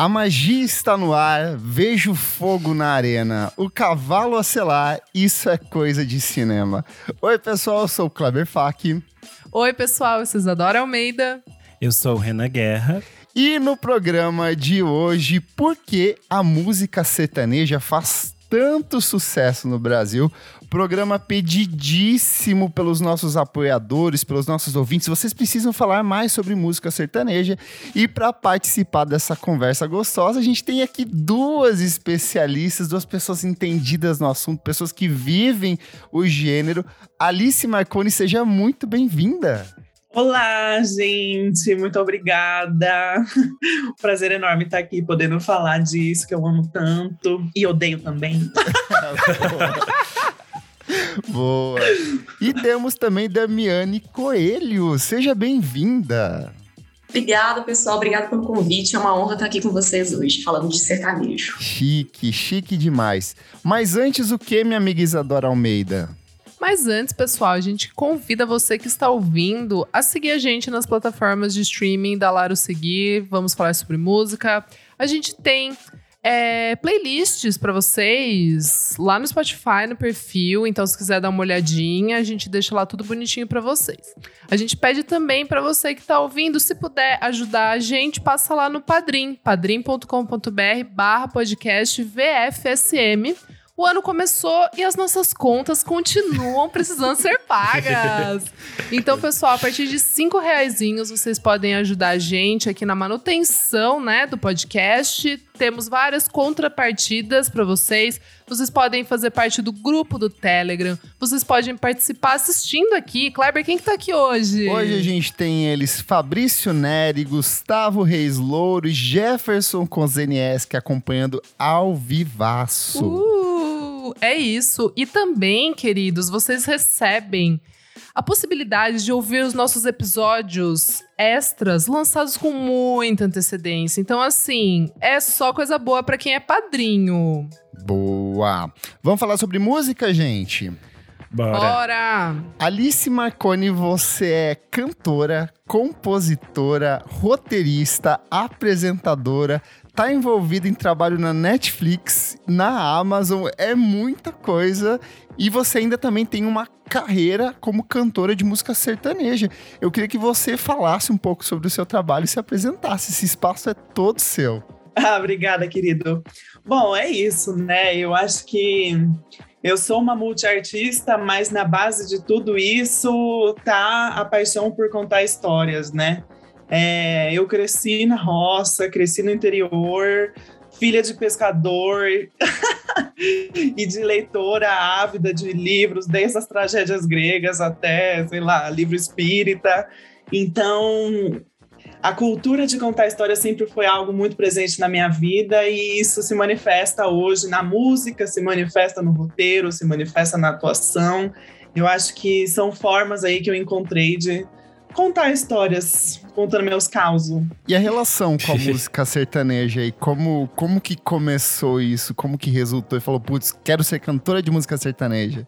A magia está no ar, vejo fogo na arena, o cavalo a selar, isso é coisa de cinema. Oi, pessoal, eu sou o Kleber Fak. Oi, pessoal, eu sou Isadora Almeida. Eu sou o Renan Guerra. E no programa de hoje, por que a música sertaneja faz tanto sucesso no Brasil. Programa pedidíssimo pelos nossos apoiadores, pelos nossos ouvintes. Vocês precisam falar mais sobre música sertaneja. E para participar dessa conversa gostosa, a gente tem aqui duas especialistas, duas pessoas entendidas no assunto, pessoas que vivem o gênero. Alice Marconi, seja muito bem-vinda. Olá, gente, muito obrigada. Prazer enorme estar aqui podendo falar disso que eu amo tanto e odeio também. Boa. E temos também Damiane Coelho. Seja bem-vinda. Obrigada, pessoal. Obrigada pelo convite. É uma honra estar aqui com vocês hoje, falando de sertanejo. Chique, chique demais. Mas antes, o que, minha amiga Isadora Almeida? Mas antes, pessoal, a gente convida você que está ouvindo a seguir a gente nas plataformas de streaming da Laro Seguir. Vamos falar sobre música. A gente tem é, playlists para vocês lá no Spotify, no perfil. Então, se quiser dar uma olhadinha, a gente deixa lá tudo bonitinho para vocês. A gente pede também para você que está ouvindo, se puder ajudar a gente, passa lá no Padrim, padrim.com.br barra podcast VFSM o ano começou e as nossas contas continuam precisando ser pagas. Então, pessoal, a partir de cinco reais vocês podem ajudar a gente aqui na manutenção, né, do podcast. Temos várias contrapartidas para vocês. Vocês podem fazer parte do grupo do Telegram. Vocês podem participar assistindo aqui. Kleber, quem que tá aqui hoje? Hoje a gente tem eles Fabrício Neri, Gustavo Reis Louro e Jefferson Kozenieski acompanhando ao vivaço. Uh! é isso. E também, queridos, vocês recebem a possibilidade de ouvir os nossos episódios extras lançados com muita antecedência. Então, assim, é só coisa boa para quem é padrinho. Boa! Vamos falar sobre música, gente? Bora. Bora! Alice Marconi, você é cantora, compositora, roteirista, apresentadora, tá envolvido em trabalho na Netflix, na Amazon, é muita coisa. E você ainda também tem uma carreira como cantora de música sertaneja. Eu queria que você falasse um pouco sobre o seu trabalho e se apresentasse. Esse espaço é todo seu. Ah, obrigada, querido. Bom, é isso, né? Eu acho que eu sou uma multiartista, mas na base de tudo isso tá a paixão por contar histórias, né? É, eu cresci na roça, cresci no interior, filha de pescador e de leitora ávida de livros, desde as tragédias gregas até, sei lá, livro espírita. Então, a cultura de contar história sempre foi algo muito presente na minha vida e isso se manifesta hoje na música, se manifesta no roteiro, se manifesta na atuação. Eu acho que são formas aí que eu encontrei de contar histórias, contando meus causos. E a relação com a música sertaneja aí? Como, como que começou isso? Como que resultou? E falou, putz, quero ser cantora de música sertaneja.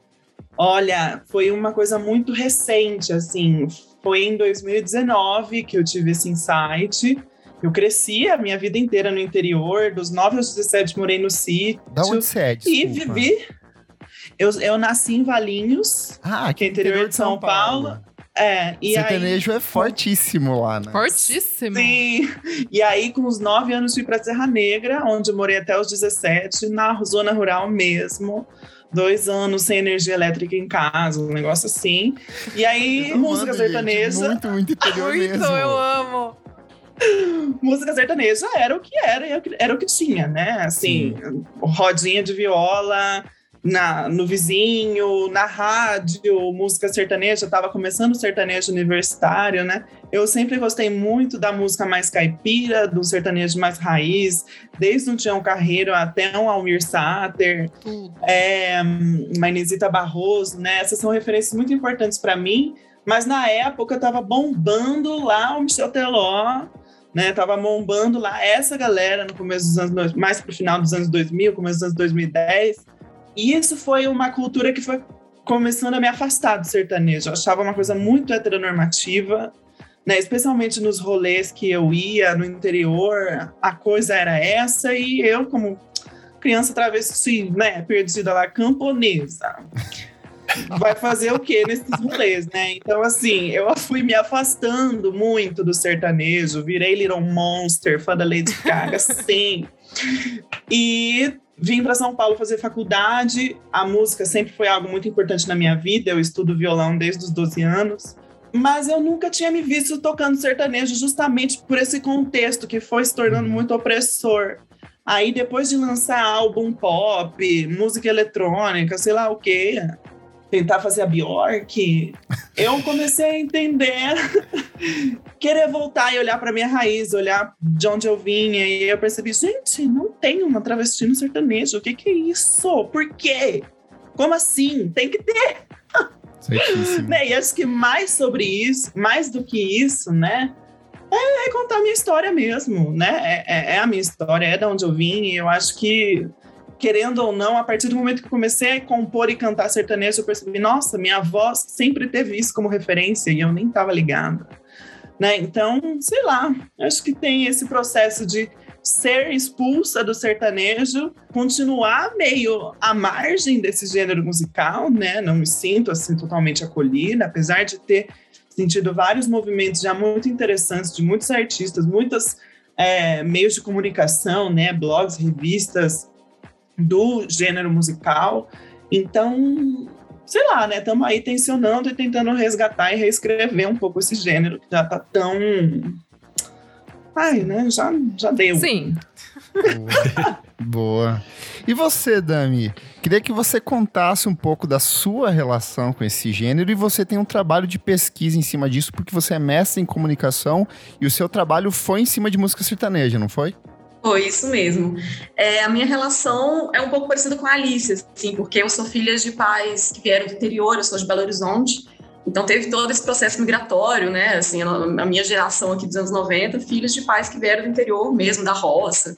Olha, foi uma coisa muito recente, assim. Foi em 2019 que eu tive esse insight. Eu cresci a minha vida inteira no interior, dos 9 aos 17 morei no sítio. Da onde você é, E vivi... Eu, eu nasci em Valinhos, ah, que é interior de São, São Paulo. Paulo. É, e Sertanejo aí... é fortíssimo lá, né? Fortíssimo. Sim. E aí, com os nove anos, fui para Serra Negra, onde morei até os 17, na zona rural mesmo. Dois anos sem energia elétrica em casa, um negócio assim. E aí, música sertaneja. Muito, muito interior muito, mesmo. eu amo. música sertaneja era o que era, era o que tinha, né? Assim, Sim. rodinha de viola, na, no vizinho, na rádio, música sertaneja, estava começando o sertanejo universitário, né? Eu sempre gostei muito da música mais caipira, do sertanejo mais raiz, desde um Tião Carreiro até um Almir Sater, é, Mainesita Barroso, né? Essas são referências muito importantes para mim, mas na época estava bombando lá o Michel Teló, né? Tava bombando lá essa galera no começo dos anos, mais pro final dos anos 2000, começo dos anos 2010, e isso foi uma cultura que foi começando a me afastar do sertanejo. Eu achava uma coisa muito heteronormativa, né? Especialmente nos rolês que eu ia no interior, a coisa era essa e eu como criança travesti, né, perdida lá, camponesa. Vai fazer o quê nesses rolês, né? Então, assim, eu fui me afastando muito do sertanejo, virei Little Monster, fã da Lady Gaga, sim. E vim para São Paulo fazer faculdade. A música sempre foi algo muito importante na minha vida. Eu estudo violão desde os 12 anos. Mas eu nunca tinha me visto tocando sertanejo justamente por esse contexto que foi se tornando uhum. muito opressor. Aí, depois de lançar álbum pop, música eletrônica, sei lá o quê, tentar fazer a Bjork, eu comecei a entender, querer voltar e olhar para minha raiz, olhar de onde eu vinha, e eu percebi, gente, não tem uma travesti no sertanejo, o que, que é isso? Por quê? Como assim? Tem que ter! né? E acho que mais sobre isso, mais do que isso, né? É, é contar a minha história mesmo, né? É, é, é, a minha história, é de onde eu vim, e eu acho que querendo ou não, a partir do momento que comecei a compor e cantar sertanejo, eu percebi, nossa, minha voz sempre teve isso como referência e eu nem estava ligada. Né? Então, sei lá, acho que tem esse processo de ser expulsa do sertanejo, continuar meio à margem desse gênero musical, né? Não me sinto assim totalmente acolhida, apesar de ter sentido vários movimentos já muito interessantes de muitos artistas, muitos é, meios de comunicação, né? Blogs, revistas, do gênero musical. Então, sei lá, né? Estamos aí tensionando e tentando resgatar e reescrever um pouco esse gênero que já tá tão. Ai, né? Já, já deu. Sim. Boa. Boa. E você, Dami? Queria que você contasse um pouco da sua relação com esse gênero e você tem um trabalho de pesquisa em cima disso, porque você é mestre em comunicação e o seu trabalho foi em cima de música sertaneja, não foi? Foi isso mesmo. É, a minha relação é um pouco parecida com a Alice, assim, porque eu sou filha de pais que vieram do interior, eu sou de Belo Horizonte, então teve todo esse processo migratório, né? Assim, a minha geração aqui dos anos 90, filhos de pais que vieram do interior mesmo, da roça.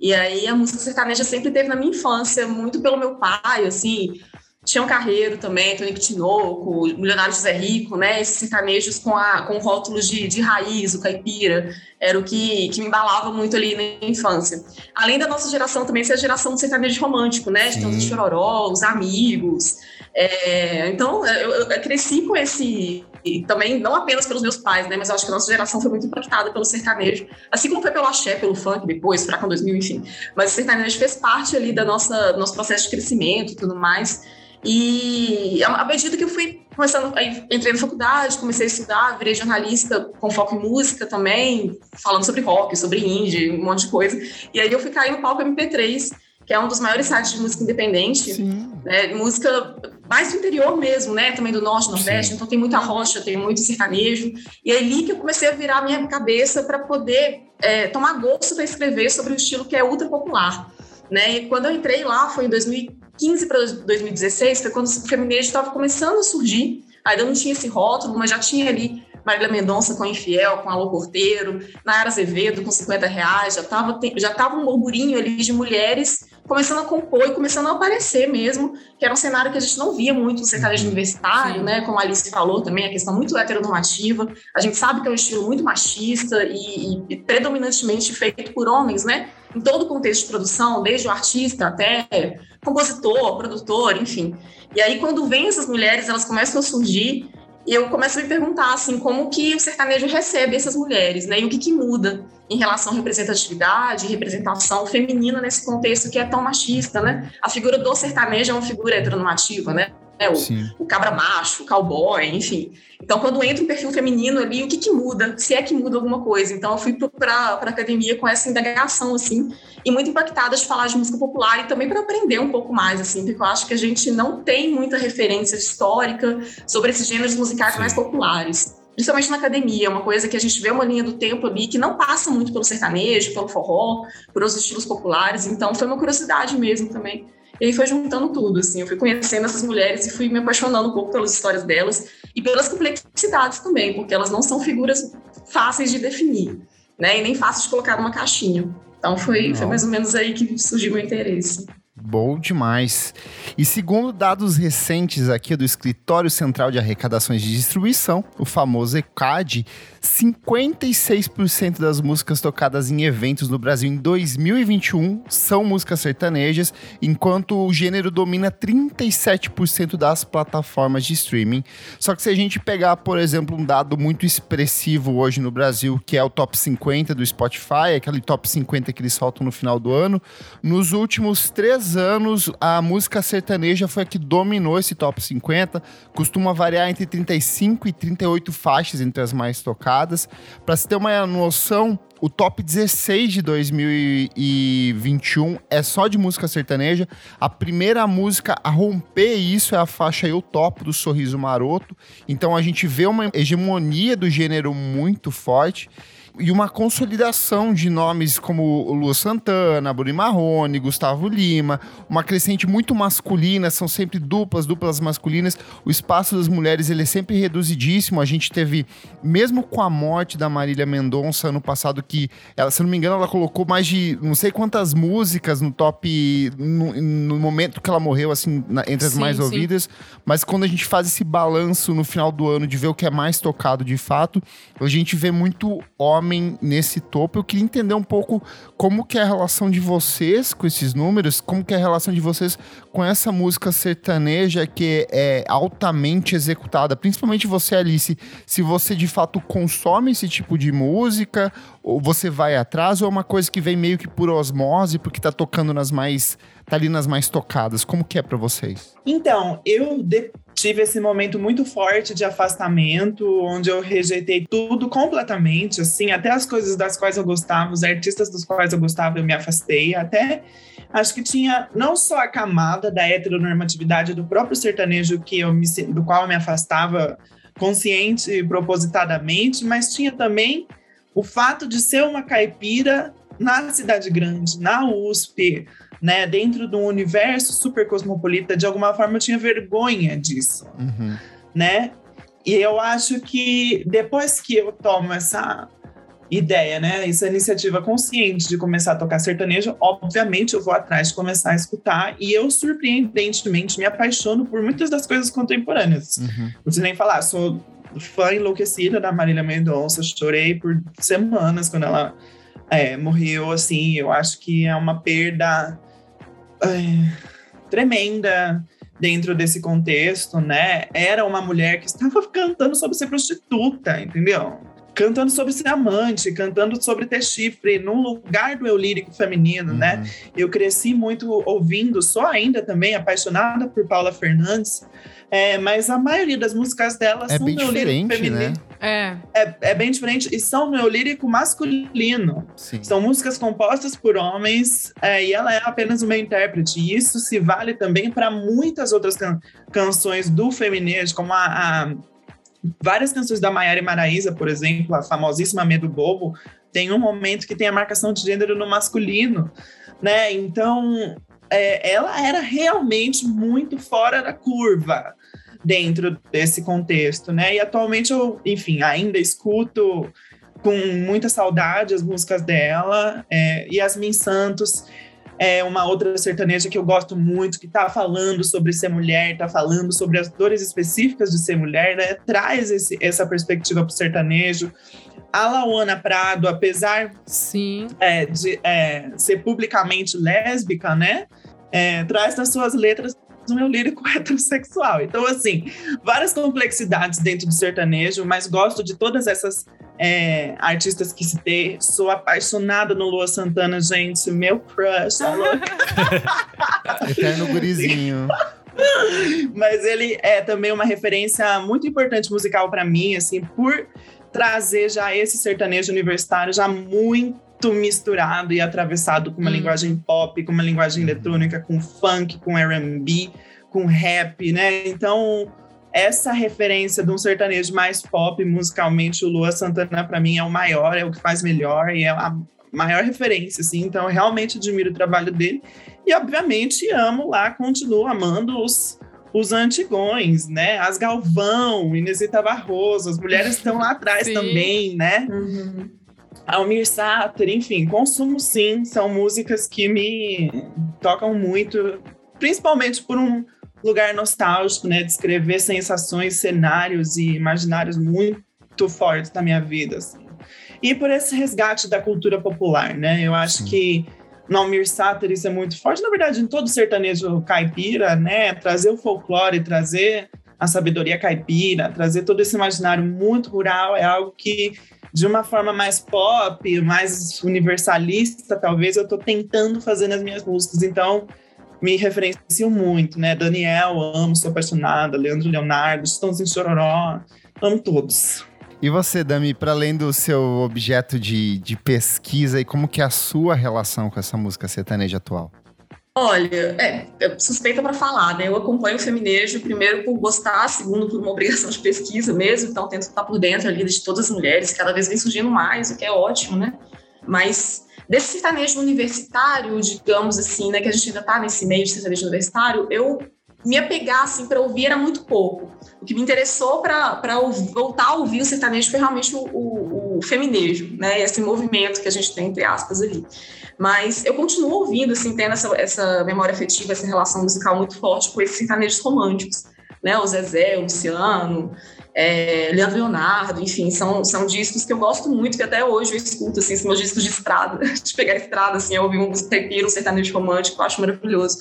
E aí a música sertaneja sempre teve na minha infância, muito pelo meu pai, assim, Tião Carreiro também, Tonico Tinoco, Milionário José Rico, né? Esses sertanejos com, a, com rótulos de, de raiz, o caipira, era o que, que me embalava muito ali na infância. Além da nossa geração também ser a geração do sertanejo romântico, né? De todos os chororó, os amigos. É, então, eu, eu, cresci com esse... também, não apenas pelos meus pais, né? Mas eu acho que a nossa geração foi muito impactada pelo sertanejo. Assim como foi pelo axé, pelo funk depois, Furacão 2000, enfim. Mas o sertanejo fez parte ali da nossa, do nosso processo de crescimento e tudo mais. E à medida que eu fui começando, aí entrei na faculdade, comecei a estudar, virei jornalista com foco em música também, falando sobre rock, sobre indie, um monte de coisa. E aí eu fui cair no palco MP3, que é um dos maiores sites de música independente, né, música mais do interior mesmo, né, também do norte, nordeste, Sim. então tem muita rocha, tem muito sertanejo. E é ali que eu comecei a virar a minha cabeça para poder é, tomar gosto para escrever sobre um estilo que é ultra popular. Né? E quando eu entrei lá, foi em 2000 2015 para 2016 foi quando o feminismo estava começando a surgir. Ainda não tinha esse rótulo, mas já tinha ali Marília Mendonça com Infiel, com Alô Porteiro, Nayara Azevedo com 50 reais, já estava já tava um burburinho ali de mulheres começando a compor e começando a aparecer mesmo, que era um cenário que a gente não via muito no sertanejo uhum. universitário, né? Como a Alice falou também, a questão muito heteronormativa. A gente sabe que é um estilo muito machista e, e predominantemente feito por homens, né? Em todo o contexto de produção, desde o artista até compositor, produtor, enfim. E aí, quando vem essas mulheres, elas começam a surgir e eu começo a me perguntar, assim, como que o sertanejo recebe essas mulheres, né? E o que, que muda em relação à representatividade, representação feminina nesse contexto que é tão machista, né? A figura do sertanejo é uma figura heteronormativa, né? É, o, o, cabra macho, o cowboy, enfim. Então, quando entra um perfil feminino ali, o que, que muda? Se é que muda alguma coisa. Então, eu fui para a academia com essa indagação, assim, e muito impactada de falar de música popular e também para aprender um pouco mais, assim, porque eu acho que a gente não tem muita referência histórica sobre esses gêneros musicais Sim. mais populares. Principalmente na academia, é uma coisa que a gente vê uma linha do tempo ali que não passa muito pelo sertanejo, pelo forró, por os estilos populares. Então, foi uma curiosidade mesmo também e aí foi juntando tudo, assim, eu fui conhecendo essas mulheres e fui me apaixonando um pouco pelas histórias delas e pelas complexidades também, porque elas não são figuras fáceis de definir, né, e nem fáceis de colocar numa caixinha. Então foi, foi mais ou menos aí que surgiu o meu interesse. Bom demais. E segundo dados recentes aqui do Escritório Central de Arrecadações de Distribuição, o famoso ECAD, 56% das músicas tocadas em eventos no Brasil em 2021 são músicas sertanejas, enquanto o gênero domina 37% das plataformas de streaming. Só que se a gente pegar, por exemplo, um dado muito expressivo hoje no Brasil, que é o top 50 do Spotify, aquele top 50 que eles soltam no final do ano, nos últimos três anos, a música sertaneja foi a que dominou esse top 50, costuma variar entre 35 e 38 faixas entre as mais tocadas. Para se ter uma noção, o top 16 de 2021 é só de música sertaneja. A primeira música a romper isso é a faixa Eu Topo do Sorriso Maroto. Então a gente vê uma hegemonia do gênero muito forte e uma consolidação de nomes como Lua Santana, Bruni Marrone, Gustavo Lima, uma crescente muito masculina, são sempre duplas, duplas masculinas. O espaço das mulheres ele é sempre reduzidíssimo. A gente teve, mesmo com a morte da Marília Mendonça ano passado, que, ela, se não me engano, ela colocou mais de não sei quantas músicas no top no, no momento que ela morreu, assim, na, entre as sim, mais sim. ouvidas. Mas quando a gente faz esse balanço no final do ano de ver o que é mais tocado de fato, a gente vê muito homem homem nesse topo. Eu queria entender um pouco como que é a relação de vocês com esses números, como que é a relação de vocês com essa música sertaneja que é altamente executada, principalmente você, Alice, se você de fato consome esse tipo de música, ou você vai atrás, ou é uma coisa que vem meio que por osmose, porque tá tocando nas mais tá ali nas mais tocadas. Como que é para vocês? Então, eu de tive esse momento muito forte de afastamento, onde eu rejeitei tudo completamente, assim, até as coisas das quais eu gostava, os artistas dos quais eu gostava, eu me afastei, até acho que tinha não só a camada da heteronormatividade do próprio sertanejo que eu me, do qual eu me afastava consciente e propositadamente, mas tinha também o fato de ser uma caipira na cidade grande, na USP, né, dentro de um universo super cosmopolita, de alguma forma eu tinha vergonha disso, uhum. né? E eu acho que depois que eu tomo essa ideia, né, essa iniciativa consciente de começar a tocar sertanejo, obviamente eu vou atrás de começar a escutar e eu surpreendentemente me apaixono por muitas das coisas contemporâneas. Uhum. Não preciso nem falar, sou fã enlouquecida da Marília Mendonça, chorei por semanas quando ela é, morreu, assim, eu acho que é uma perda tremenda dentro desse contexto, né? Era uma mulher que estava cantando sobre ser prostituta, entendeu? Cantando sobre ser amante, cantando sobre ter chifre, num lugar do eu lírico feminino, né? uhum. né? Eu cresci muito ouvindo, só ainda também apaixonada por Paula Fernandes, é, mas a maioria das músicas dela é são bem diferente, feminino. Né? É. é. É bem diferente e são meu lírico masculino. Sim. São músicas compostas por homens é, e ela é apenas uma intérprete. E isso se vale também para muitas outras can canções do feminismo, como a, a várias canções da Maiara e Maraísa, por exemplo, a famosíssima Medo Bobo, tem um momento que tem a marcação de gênero no masculino, né? Então, é, ela era realmente muito fora da curva dentro desse contexto, né? E atualmente eu, enfim, ainda escuto com muita saudade as músicas dela. É, Yasmin Santos é uma outra sertaneja que eu gosto muito, que está falando sobre ser mulher, está falando sobre as dores específicas de ser mulher, né? Traz esse, essa perspectiva para o sertanejo. A Lauana Prado, apesar Sim. É, de é, ser publicamente lésbica, né? É, traz nas suas letras do meu lírico heterossexual. Então, assim, várias complexidades dentro do sertanejo, mas gosto de todas essas é, artistas que citei. Sou apaixonada no Lua Santana, gente. Meu crush. Eterno gurizinho. mas ele é também uma referência muito importante musical para mim, assim, por trazer já esse sertanejo universitário já muito misturado e atravessado com uma hum. linguagem pop, com uma linguagem uhum. eletrônica, com funk, com R&B, com rap, né? Então, essa referência de um sertanejo mais pop musicalmente, o Lua Santana para mim é o maior, é o que faz melhor e é a maior referência, assim. Então, eu realmente admiro o trabalho dele e obviamente amo lá, continuo amando os os antigões, né? As Galvão, Inesita Barroso, as mulheres estão lá atrás também, né? Uhum. Almir Sater, enfim, consumo sim, são músicas que me tocam muito, principalmente por um lugar nostálgico, né, de escrever sensações, cenários e imaginários muito fortes na minha vida, assim. E por esse resgate da cultura popular, né? Eu acho sim. que no Almir Sater isso é muito forte, na verdade, em todo sertanejo caipira, né? Trazer o folclore, trazer a sabedoria caipira, trazer todo esse imaginário muito rural é algo que de uma forma mais pop, mais universalista, talvez eu estou tentando fazer nas minhas músicas. Então, me referencio muito, né? Daniel, amo, sou apaixonada. Leandro Leonardo, Estãozinho Chororó, amo todos. E você, Dami, para além do seu objeto de, de pesquisa, e como que é a sua relação com essa música sertaneja atual? Olha, é, suspeita para falar, né? Eu acompanho o feminejo, primeiro por gostar, segundo por uma obrigação de pesquisa mesmo, então tento estar por dentro ali de todas as mulheres, cada vez vem surgindo mais, o que é ótimo, né? Mas desse sertanejo universitário, digamos assim, né, que a gente ainda está nesse meio de sertanejo universitário, eu me apegar assim para ouvir era muito pouco. O que me interessou para voltar a ouvir o sertanejo foi realmente o, o, o feminejo, né? Esse movimento que a gente tem entre aspas ali. Mas eu continuo ouvindo, assim, tendo essa, essa memória afetiva, essa relação musical muito forte com esses sertanejos românticos, né? O Zezé, o Luciano, é, Leandro Leonardo, enfim, são, são discos que eu gosto muito, que até hoje eu escuto, assim, são meus discos de estrada, de pegar estrada, assim, eu ouvir um caipira, um sertanejo romântico, eu acho maravilhoso.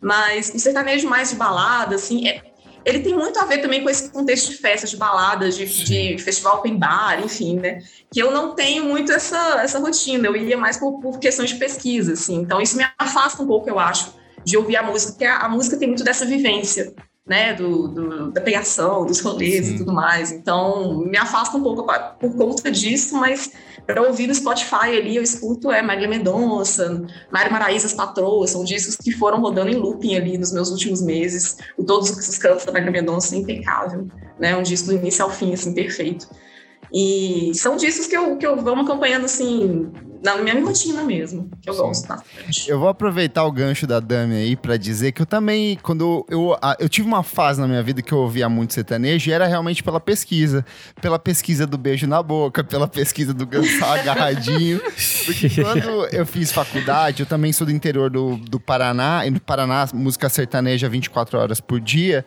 Mas o sertanejo mais de balada, assim, é, ele tem muito a ver também com esse contexto de festas, de baladas, de, de, festival open bar, enfim, né? Que eu não tenho muito essa, essa rotina, eu ia mais por, por questões de pesquisa, assim. Então isso me afasta um pouco, eu acho, de ouvir a música, porque a, a música tem muito dessa vivência, né? Do, do da pegação, dos rolês Sim. e tudo mais. Então me afasta um pouco por conta disso, mas para ouvir no Spotify ali, eu escuto é Marília Mendonça, Mário Maraíza, As Patroas, são discos que foram rodando em looping ali nos meus últimos meses. O Todos os cantos da Marília Mendonça impecável, né? Um disco do início ao fim, assim, perfeito. E são discos que eu, que eu vou acompanhando, assim, na minha rotina mesmo, que eu Sim. gosto bastante. Eu vou aproveitar o gancho da Dami aí para dizer que eu também, quando eu, eu tive uma fase na minha vida que eu ouvia muito sertanejo, e era realmente pela pesquisa. Pela pesquisa do beijo na boca, pela pesquisa do dançar agarradinho. Porque quando eu fiz faculdade, eu também sou do interior do, do Paraná, e no Paraná, música sertaneja 24 horas por dia.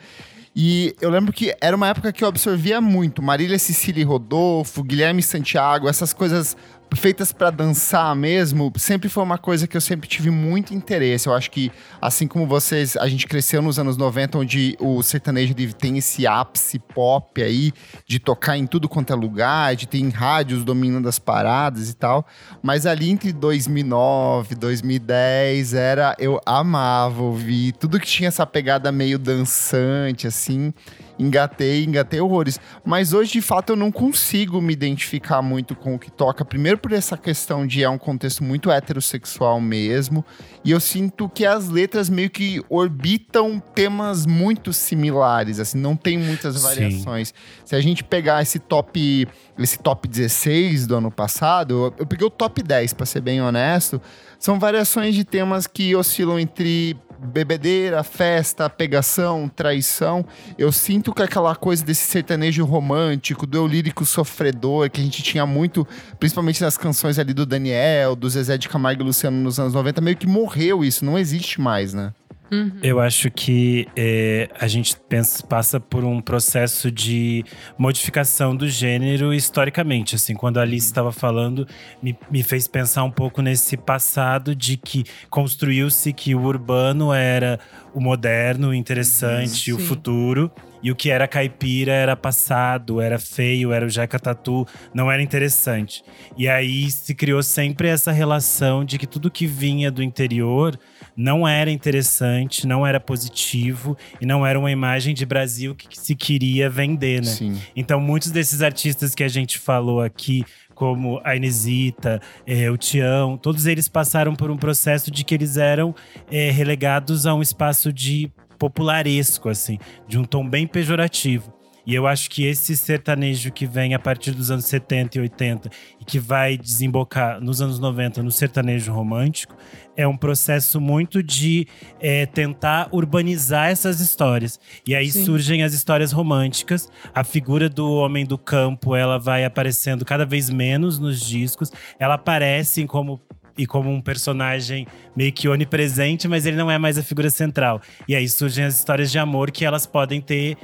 E eu lembro que era uma época que eu absorvia muito. Marília Cecília Rodolfo, Guilherme Santiago, essas coisas feitas para dançar mesmo, sempre foi uma coisa que eu sempre tive muito interesse. Eu acho que, assim como vocês, a gente cresceu nos anos 90, onde o sertanejo tem esse ápice pop aí, de tocar em tudo quanto é lugar, de ter rádios dominando as paradas e tal. Mas ali entre 2009, 2010, era. Eu amava ouvir tudo que tinha essa pegada meio dançante, assim engatei, engatei horrores. Mas hoje, de fato, eu não consigo me identificar muito com o que toca. Primeiro por essa questão de é um contexto muito heterossexual mesmo. E eu sinto que as letras meio que orbitam temas muito similares, assim, não tem muitas variações. Sim. Se a gente pegar esse top, esse top 16 do ano passado, eu, eu peguei o top 10, para ser bem honesto, são variações de temas que oscilam entre bebedeira, festa, pegação, traição. Eu sinto que aquela coisa desse sertanejo romântico, do eu lírico sofredor, que a gente tinha muito, principalmente nas canções ali do Daniel, do Zezé de Camargo e Luciano nos anos 90, meio que morreu isso, não existe mais, né? Uhum. Eu acho que é, a gente pensa, passa por um processo de modificação do gênero historicamente. Assim, quando a Alice estava falando, me, me fez pensar um pouco nesse passado de que construiu-se que o urbano era o moderno, o interessante, o futuro. E o que era caipira era passado, era feio, era o jaca tatu, não era interessante. E aí se criou sempre essa relação de que tudo que vinha do interior não era interessante, não era positivo e não era uma imagem de Brasil que se queria vender, né? Sim. Então, muitos desses artistas que a gente falou aqui, como a Inesita, é, o Tião, todos eles passaram por um processo de que eles eram é, relegados a um espaço de popularesco, assim, de um tom bem pejorativo. E eu acho que esse sertanejo que vem a partir dos anos 70 e 80 e que vai desembocar nos anos 90 no sertanejo romântico é um processo muito de é, tentar urbanizar essas histórias. E aí Sim. surgem as histórias românticas. A figura do homem do campo ela vai aparecendo cada vez menos nos discos. Ela aparece como e como um personagem meio que onipresente, mas ele não é mais a figura central. E aí surgem as histórias de amor que elas podem ter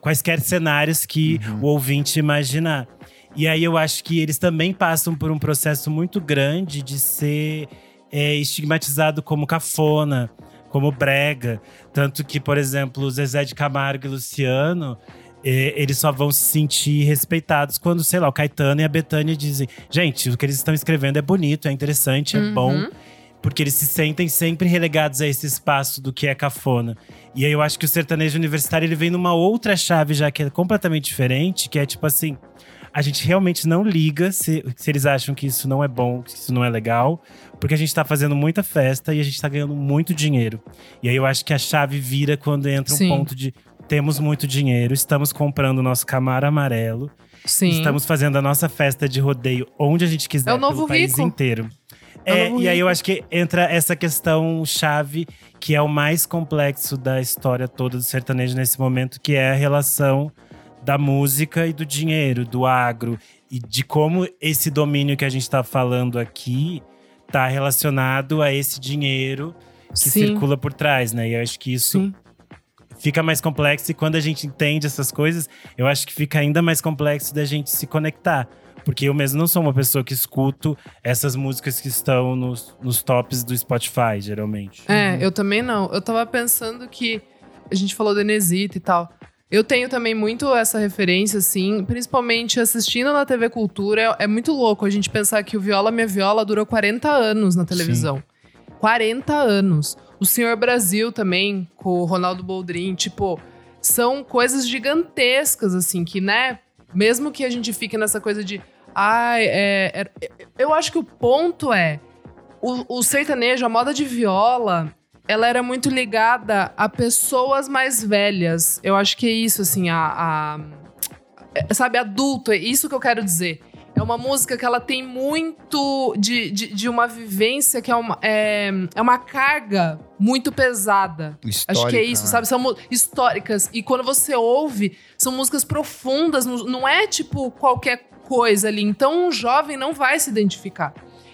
quaisquer cenários que uhum. o ouvinte imaginar. E aí eu acho que eles também passam por um processo muito grande de ser é, estigmatizado como cafona, como brega. Tanto que, por exemplo, Zezé de Camargo e Luciano, é, eles só vão se sentir respeitados quando, sei lá, o Caetano e a Betânia dizem: gente, o que eles estão escrevendo é bonito, é interessante, é uhum. bom. Porque eles se sentem sempre relegados a esse espaço do que é cafona. E aí eu acho que o sertanejo universitário ele vem numa outra chave já que é completamente diferente, que é tipo assim a gente realmente não liga se, se eles acham que isso não é bom, que isso não é legal, porque a gente tá fazendo muita festa e a gente tá ganhando muito dinheiro. E aí eu acho que a chave vira quando entra um Sim. ponto de temos muito dinheiro, estamos comprando o nosso Camaro amarelo. Sim. Estamos fazendo a nossa festa de rodeio onde a gente quiser, é o novo pelo país rico. inteiro. É, e aí eu acho que entra essa questão chave que é o mais complexo da história toda do sertanejo nesse momento, que é a relação da música e do dinheiro, do agro e de como esse domínio que a gente está falando aqui está relacionado a esse dinheiro que Sim. circula por trás, né? E eu acho que isso Sim. fica mais complexo e quando a gente entende essas coisas, eu acho que fica ainda mais complexo da gente se conectar. Porque eu mesmo não sou uma pessoa que escuto essas músicas que estão nos, nos tops do Spotify, geralmente. É, eu também não. Eu tava pensando que a gente falou da Inesita e tal. Eu tenho também muito essa referência, assim, principalmente assistindo na TV Cultura. É, é, muito louco a gente pensar que o Viola Minha Viola durou 40 anos na televisão. Sim. 40 anos. O Senhor Brasil também, com o Ronaldo Boldrin, tipo, são coisas gigantescas, assim, que, né, mesmo que a gente fique nessa coisa de. Ai, é, é, eu acho que o ponto é. O, o sertanejo, a moda de viola, ela era muito ligada a pessoas mais velhas. Eu acho que é isso, assim, a. a é, sabe, adulto, é isso que eu quero dizer. É uma música que ela tem muito de, de, de uma vivência que é uma, é, é uma carga muito pesada. Histórica, Acho que é isso, né? sabe? São históricas. E quando você ouve, são músicas profundas, não é tipo qualquer coisa ali. Então um jovem não vai se identificar.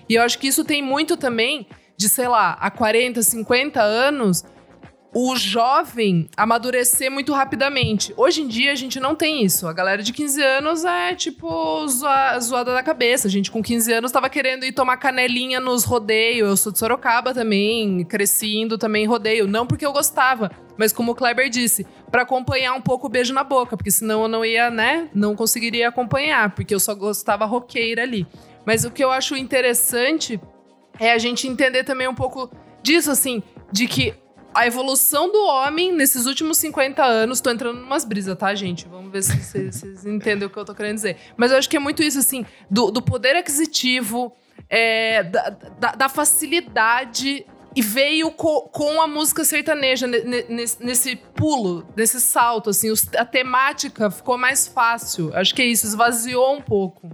E eu acho que isso tem muito também de, sei lá, há 40, 50 anos, o jovem amadurecer muito rapidamente. Hoje em dia a gente não tem isso. A galera de 15 anos é tipo zoa, zoada da cabeça. A gente com 15 anos tava querendo ir tomar canelinha nos rodeios. Eu sou de Sorocaba também, cresci indo também rodeio. Não porque eu gostava, mas como o Kleber disse, para acompanhar um pouco o beijo na boca, porque senão eu não ia, né, não conseguiria acompanhar, porque eu só gostava roqueira ali. Mas o que eu acho interessante é a gente entender também um pouco disso, assim, de que a evolução do homem nesses últimos 50 anos, tô entrando numas brisas, tá, gente? Vamos ver se vocês entendem o que eu tô querendo dizer. Mas eu acho que é muito isso, assim, do, do poder aquisitivo, é, da, da, da, facilidade. E veio co, com a música sertaneja nesse, nesse pulo, nesse salto, assim, os, a temática ficou mais fácil. Acho que é isso, esvaziou um pouco.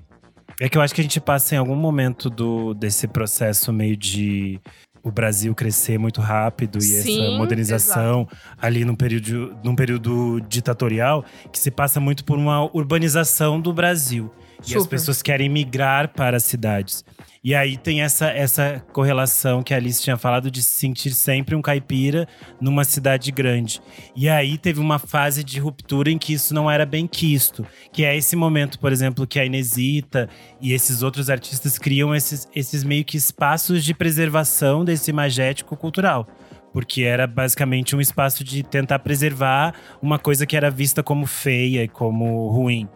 É que eu acho que a gente passa em algum momento do, desse processo meio de o Brasil crescer muito rápido e Sim, essa modernização exato. ali num período, num período ditatorial que se passa muito por uma urbanização do Brasil. Super. E as pessoas querem migrar para as cidades. E aí tem essa, essa correlação que a Alice tinha falado de se sentir sempre um caipira numa cidade grande. E aí teve uma fase de ruptura em que isso não era bem quisto. Que é esse momento, por exemplo, que a Inesita e esses outros artistas criam esses, esses meio que espaços de preservação desse imagético cultural porque era basicamente um espaço de tentar preservar uma coisa que era vista como feia e como ruim.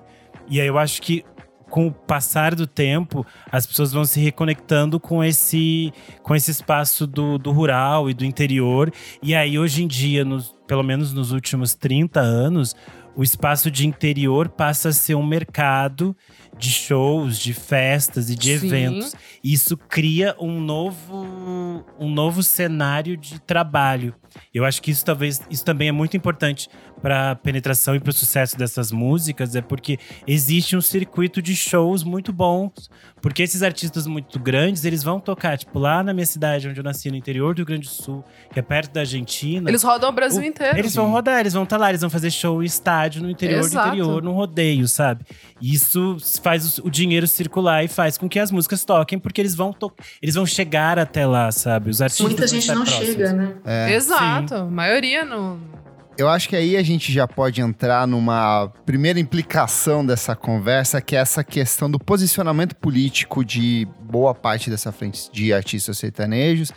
E aí eu acho que com o passar do tempo, as pessoas vão se reconectando com esse, com esse espaço do, do rural e do interior. E aí, hoje em dia, nos, pelo menos nos últimos 30 anos, o espaço de interior passa a ser um mercado de shows, de festas e de Sim. eventos. Isso cria um novo, um novo cenário de trabalho. Eu acho que isso talvez isso também é muito importante para penetração e para o sucesso dessas músicas é porque existe um circuito de shows muito bons. Porque esses artistas muito grandes, eles vão tocar, tipo, lá na minha cidade, onde eu nasci, no interior do Rio Grande do Sul, que é perto da Argentina. Eles rodam o Brasil o, inteiro. Eles vão rodar, eles vão estar tá lá, eles vão fazer show em estádio no interior Exato. do interior, num rodeio, sabe? E isso faz o, o, dinheiro circular e faz com que as músicas toquem, porque eles vão, eles vão chegar até lá, sabe? Os artistas Muita gente não próximos. chega, né? É. Exato. A maioria não. Eu acho que aí a gente já pode entrar numa primeira implicação dessa conversa, que é essa questão do posicionamento político de boa parte dessa frente de artistas sertanejos.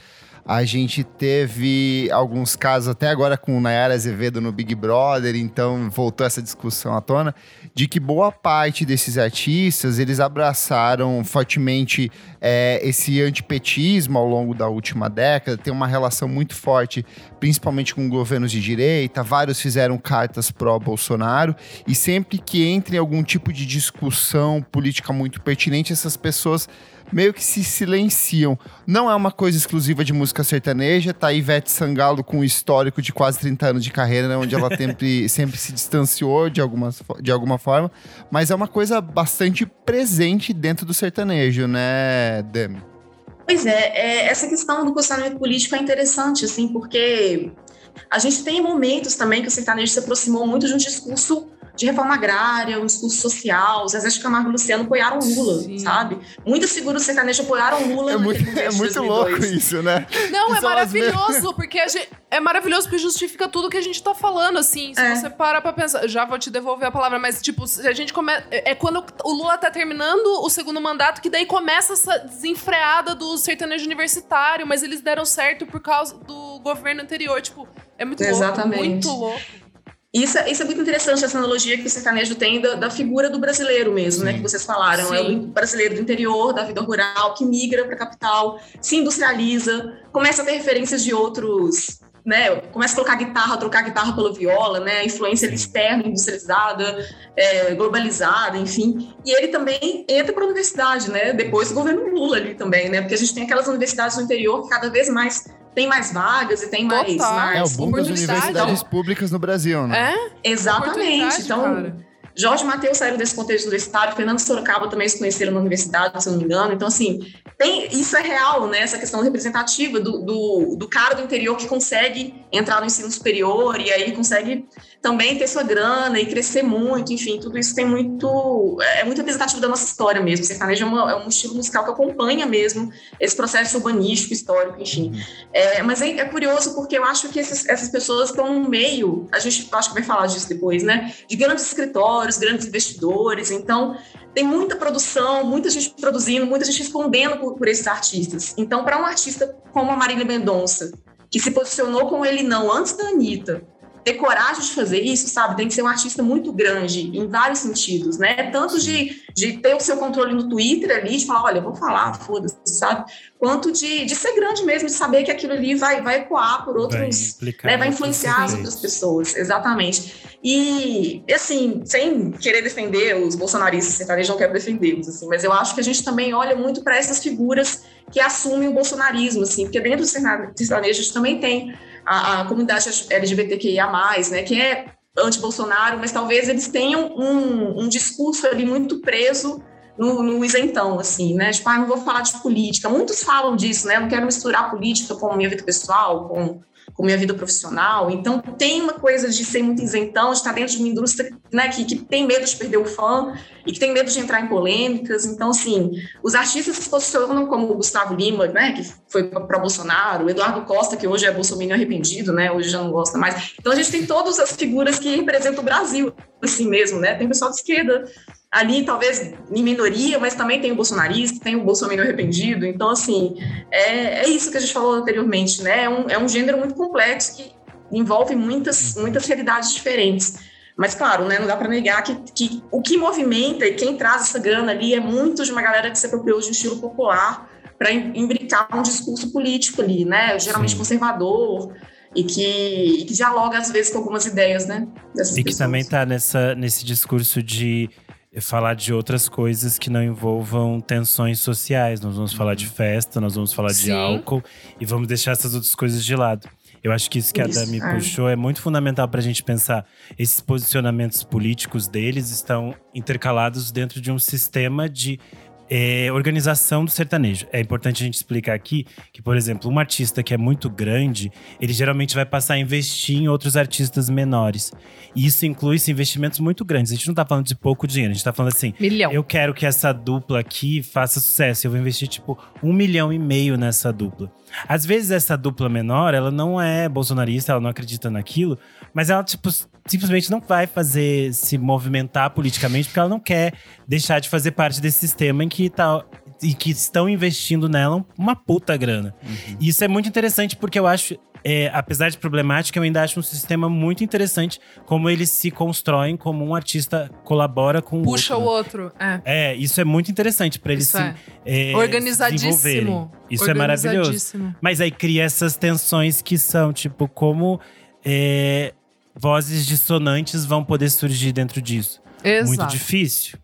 A gente teve alguns casos, até agora com o Nayara Azevedo no Big Brother, então voltou essa discussão à tona, de que boa parte desses artistas, eles abraçaram fortemente é, esse antipetismo ao longo da última década, tem uma relação muito forte, principalmente com governos de direita, vários fizeram cartas pró-Bolsonaro, e sempre que entra em algum tipo de discussão política muito pertinente, essas pessoas meio que se silenciam. Não é uma coisa exclusiva de música sertaneja, tá aí Ivete Sangalo com um histórico de quase 30 anos de carreira, né, onde ela sempre, sempre se distanciou de, algumas, de alguma forma, mas é uma coisa bastante presente dentro do sertanejo, né, Dami? Pois é, é, essa questão do posicionamento político é interessante, assim, porque a gente tem momentos também que o sertanejo se aproximou muito de um discurso de reforma agrária, um discurso social. Zezé de Camargo e Luciano apoiaram Lula, Sim. sabe? Muitas figuras sertanejas apoiaram Lula. É muito, é muito louco isso, né? Não, é maravilhoso, porque gente, é maravilhoso porque justifica tudo que a gente tá falando, assim. Se é. você parar pra pensar, já vou te devolver a palavra, mas tipo, se a gente começa. É quando o Lula tá terminando o segundo mandato que daí começa essa desenfreada do sertanejo universitário, mas eles deram certo por causa do governo anterior. Tipo, é muito Exatamente. louco. Muito louco. Isso, é, isso é muito interessante, essa analogia que o sertanejo tem da, da figura do brasileiro mesmo, Sim. né? Que vocês falaram. Sim. É o brasileiro do interior, da vida rural, que migra para a capital, se industrializa, começa a ter referências de outros. Né, começa a colocar guitarra, trocar guitarra pela viola, né, a influência externa, industrializada, é, globalizada, enfim. E ele também entra para a universidade, né, depois do governo Lula ali também, né, porque a gente tem aquelas universidades no interior que cada vez mais tem mais vagas e tem mais, mais. É o boom das universidades públicas no Brasil, né? É? Exatamente. Então, cara. Jorge Matheus saiu desse contexto universitário, Fernando Sorocaba também se conheceram na universidade, se eu não me engano. Então, assim, tem, isso é real, né? Essa questão representativa do, do, do, cara do interior que consegue entrar no ensino superior e aí consegue também ter sua grana e crescer muito, enfim, tudo isso tem muito. É muito representativo da nossa história mesmo. Sertanejo é, uma, é um estilo musical que acompanha mesmo esse processo urbanístico, histórico, enfim. Uhum. É, mas é, é, curioso porque eu acho que esses, essas pessoas estão no meio, a gente acho que vai falar disso depois, né? De grandes escritórios, grandes investidores. Então, tem muita produção, muita gente produzindo, muita gente respondendo por, por esses artistas. Então, para um artista como a Marília Mendonça, que se posicionou com ele não antes da Anitta, ter coragem de fazer isso, sabe? Tem que ser um artista muito grande, em vários sentidos, né? Tanto de, de ter o seu controle no Twitter ali, de falar, olha, vou falar, foda-se, sabe? Quanto de, de ser grande mesmo, de saber que aquilo ali vai, vai ecoar por outros, vai, né? vai influenciar as outras pessoas, exatamente. E, assim, sem querer defender os bolsonaristas sertanejos, não quero defendê-los, assim, mas eu acho que a gente também olha muito para essas figuras que assumem o bolsonarismo, assim, porque dentro do sertanejo a gente também tem a, a comunidade LGBTQIA+, né, que é anti-Bolsonaro, mas talvez eles tenham um, um discurso ali muito preso no, no, isentão, assim, né? Tipo, ah, não vou falar de política. Muitos falam disso, né? Não quero misturar política com minha vida pessoal, com com minha vida profissional. Então, tem uma coisa de ser muito isentão, de estar dentro de uma indústria né, que, que tem medo de perder o fã e que tem medo de entrar em polêmicas. Então, assim, os artistas se posicionam como o Gustavo Lima, né, que foi para Bolsonaro, o Eduardo Costa, que hoje é bolsominion arrependido, né, hoje já não gosta mais. Então, a gente tem todas as figuras que representam o Brasil, assim mesmo, né? Tem pessoal de esquerda ali talvez em minoria, mas também tem o bolsonarista, tem o bolsonaro arrependido. Então, assim, é, é isso que a gente falou anteriormente, né? É um, é um gênero muito complexo que envolve muitas, muitas realidades diferentes. Mas, claro, né, não dá para negar que, que o que movimenta e quem traz essa grana ali é muito de uma galera que se apropriou de um estilo popular para imbricar um discurso político ali, né? Geralmente Sim. conservador, e que, e que, dialoga às vezes com algumas ideias, né? e que pessoas. também está nesse discurso de falar de outras coisas que não envolvam tensões sociais. Nós vamos falar de festa, nós vamos falar Sim. de álcool e vamos deixar essas outras coisas de lado. Eu acho que isso que Isso, a Dami é. puxou é muito fundamental para a gente pensar. Esses posicionamentos políticos deles estão intercalados dentro de um sistema de é, organização do sertanejo. É importante a gente explicar aqui que, por exemplo, um artista que é muito grande, ele geralmente vai passar a investir em outros artistas menores. E isso inclui investimentos muito grandes. A gente não tá falando de pouco dinheiro, a gente tá falando assim, Milhão. eu quero que essa dupla aqui faça sucesso. Eu vou investir, tipo, um milhão e meio nessa dupla. Às vezes, essa dupla menor, ela não é bolsonarista, ela não acredita naquilo, mas ela, tipo, simplesmente não vai fazer se movimentar politicamente porque ela não quer deixar de fazer parte desse sistema em que tá. E que estão investindo nela uma puta grana. E isso é muito interessante porque eu acho, é, apesar de problemático, eu ainda acho um sistema muito interessante como eles se constroem, como um artista colabora com o Puxa outro. o né? outro. É. É, isso é muito interessante pra eles Isso se, é. é, se Organizadíssimo. desenvolverem. Isso é maravilhoso. Organizadíssimo. Mas aí cria essas tensões que são, tipo, como é, vozes dissonantes vão poder surgir dentro disso. Exato. Muito difícil.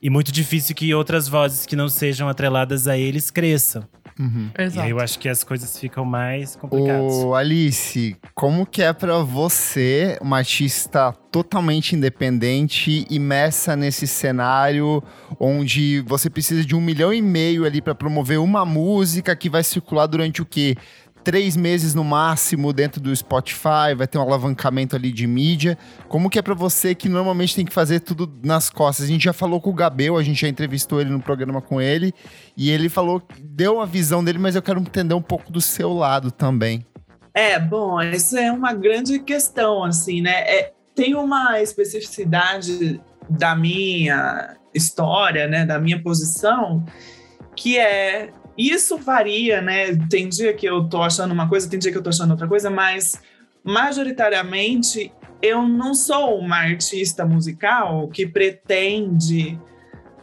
E muito difícil que outras vozes que não sejam atreladas a eles cresçam. Uhum. E Exato. aí eu acho que as coisas ficam mais complicadas. Ô, Alice, como que é pra você, uma artista totalmente independente, imersa nesse cenário onde você precisa de um milhão e meio ali pra promover uma música que vai circular durante o quê? Três meses no máximo dentro do Spotify, vai ter um alavancamento ali de mídia. Como que é pra você que normalmente tem que fazer tudo nas costas? A gente já falou com o Gabel, a gente já entrevistou ele no programa com ele, e ele falou, deu a visão dele, mas eu quero entender um pouco do seu lado também. É, bom, isso é uma grande questão, assim, né? É, tem uma especificidade da minha história, né, da minha posição, que é isso varia, né? Tem dia que eu tô achando uma coisa, tem dia que eu tô achando outra coisa, mas majoritariamente eu não sou uma artista musical que pretende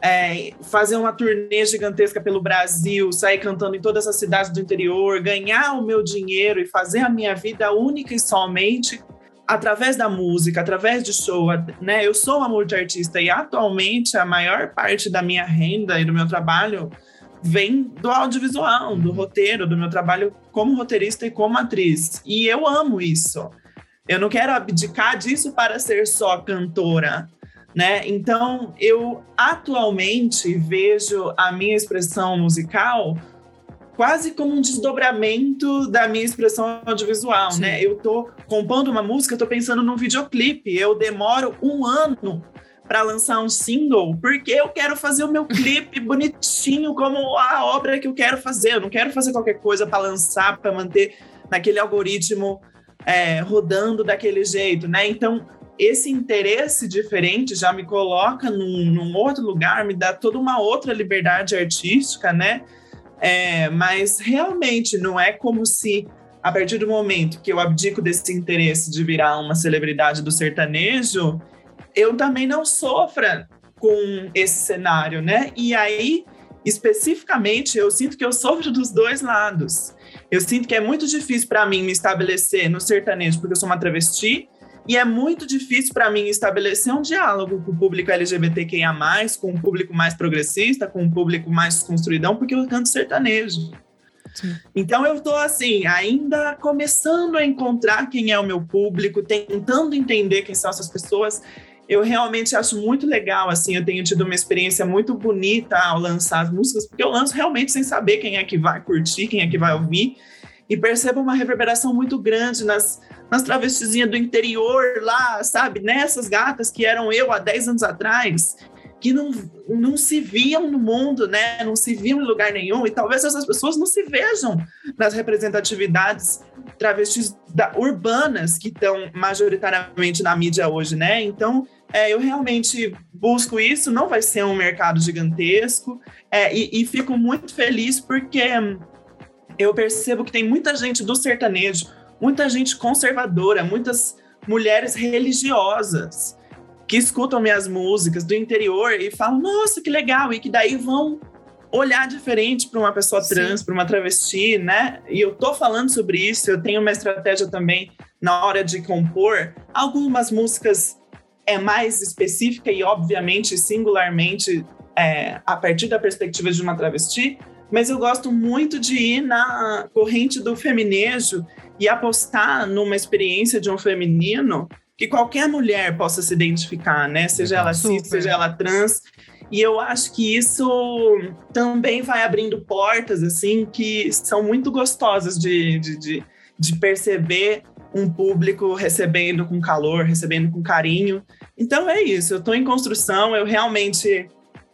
é, fazer uma turnê gigantesca pelo Brasil, sair cantando em todas as cidades do interior, ganhar o meu dinheiro e fazer a minha vida única e somente através da música, através de show, né? Eu sou uma multiartista e atualmente a maior parte da minha renda e do meu trabalho vem do audiovisual, do roteiro, do meu trabalho como roteirista e como atriz. E eu amo isso. Eu não quero abdicar disso para ser só cantora, né? Então, eu atualmente vejo a minha expressão musical quase como um desdobramento da minha expressão audiovisual, Sim. né? Eu tô compondo uma música, eu tô pensando num videoclipe, eu demoro um ano para lançar um single, porque eu quero fazer o meu clipe bonitinho como a obra que eu quero fazer. Eu não quero fazer qualquer coisa para lançar, para manter naquele algoritmo é, rodando daquele jeito, né? Então, esse interesse diferente já me coloca num, num outro lugar, me dá toda uma outra liberdade artística, né? É, mas realmente não é como se a partir do momento que eu abdico desse interesse de virar uma celebridade do sertanejo, eu também não sofra com esse cenário, né? E aí, especificamente, eu sinto que eu sofro dos dois lados. Eu sinto que é muito difícil para mim me estabelecer no sertanejo, porque eu sou uma travesti, e é muito difícil para mim estabelecer um diálogo com o público LGBTQIA, com um público mais progressista, com um público mais construidão, porque eu canto sertanejo. Sim. Então eu estou assim, ainda começando a encontrar quem é o meu público, tentando entender quem são essas pessoas. Eu realmente acho muito legal, assim, eu tenho tido uma experiência muito bonita ao lançar as músicas, porque eu lanço realmente sem saber quem é que vai curtir, quem é que vai ouvir, e percebo uma reverberação muito grande nas, nas travestizinhas do interior lá, sabe? Nessas gatas que eram eu há 10 anos atrás, que não, não se viam no mundo, né? Não se viam em lugar nenhum, e talvez essas pessoas não se vejam nas representatividades travestis da, urbanas que estão majoritariamente na mídia hoje, né? Então, é, eu realmente busco isso, não vai ser um mercado gigantesco, é, e, e fico muito feliz porque eu percebo que tem muita gente do sertanejo, muita gente conservadora, muitas mulheres religiosas que escutam minhas músicas do interior e falam, nossa, que legal, e que daí vão olhar diferente para uma pessoa trans, para uma travesti, né? E eu tô falando sobre isso, eu tenho uma estratégia também na hora de compor. Algumas músicas é mais específica e, obviamente, singularmente é, a partir da perspectiva de uma travesti, mas eu gosto muito de ir na corrente do feminejo e apostar numa experiência de um feminino que qualquer mulher possa se identificar, né? Seja ela cis, seja ela trans. E eu acho que isso também vai abrindo portas, assim, que são muito gostosas de, de, de, de perceber um público recebendo com calor, recebendo com carinho. Então é isso, eu estou em construção, eu realmente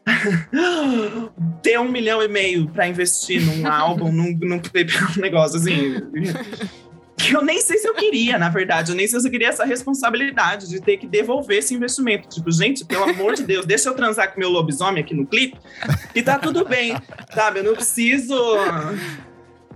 ter um milhão e meio para investir num álbum, num, num clipe, um negócio assim que eu nem sei se eu queria, na verdade. Eu nem sei se eu queria essa responsabilidade de ter que devolver esse investimento. Tipo, gente, pelo amor de Deus, deixa eu transar com meu lobisomem aqui no clipe e tá tudo bem, sabe? Eu não preciso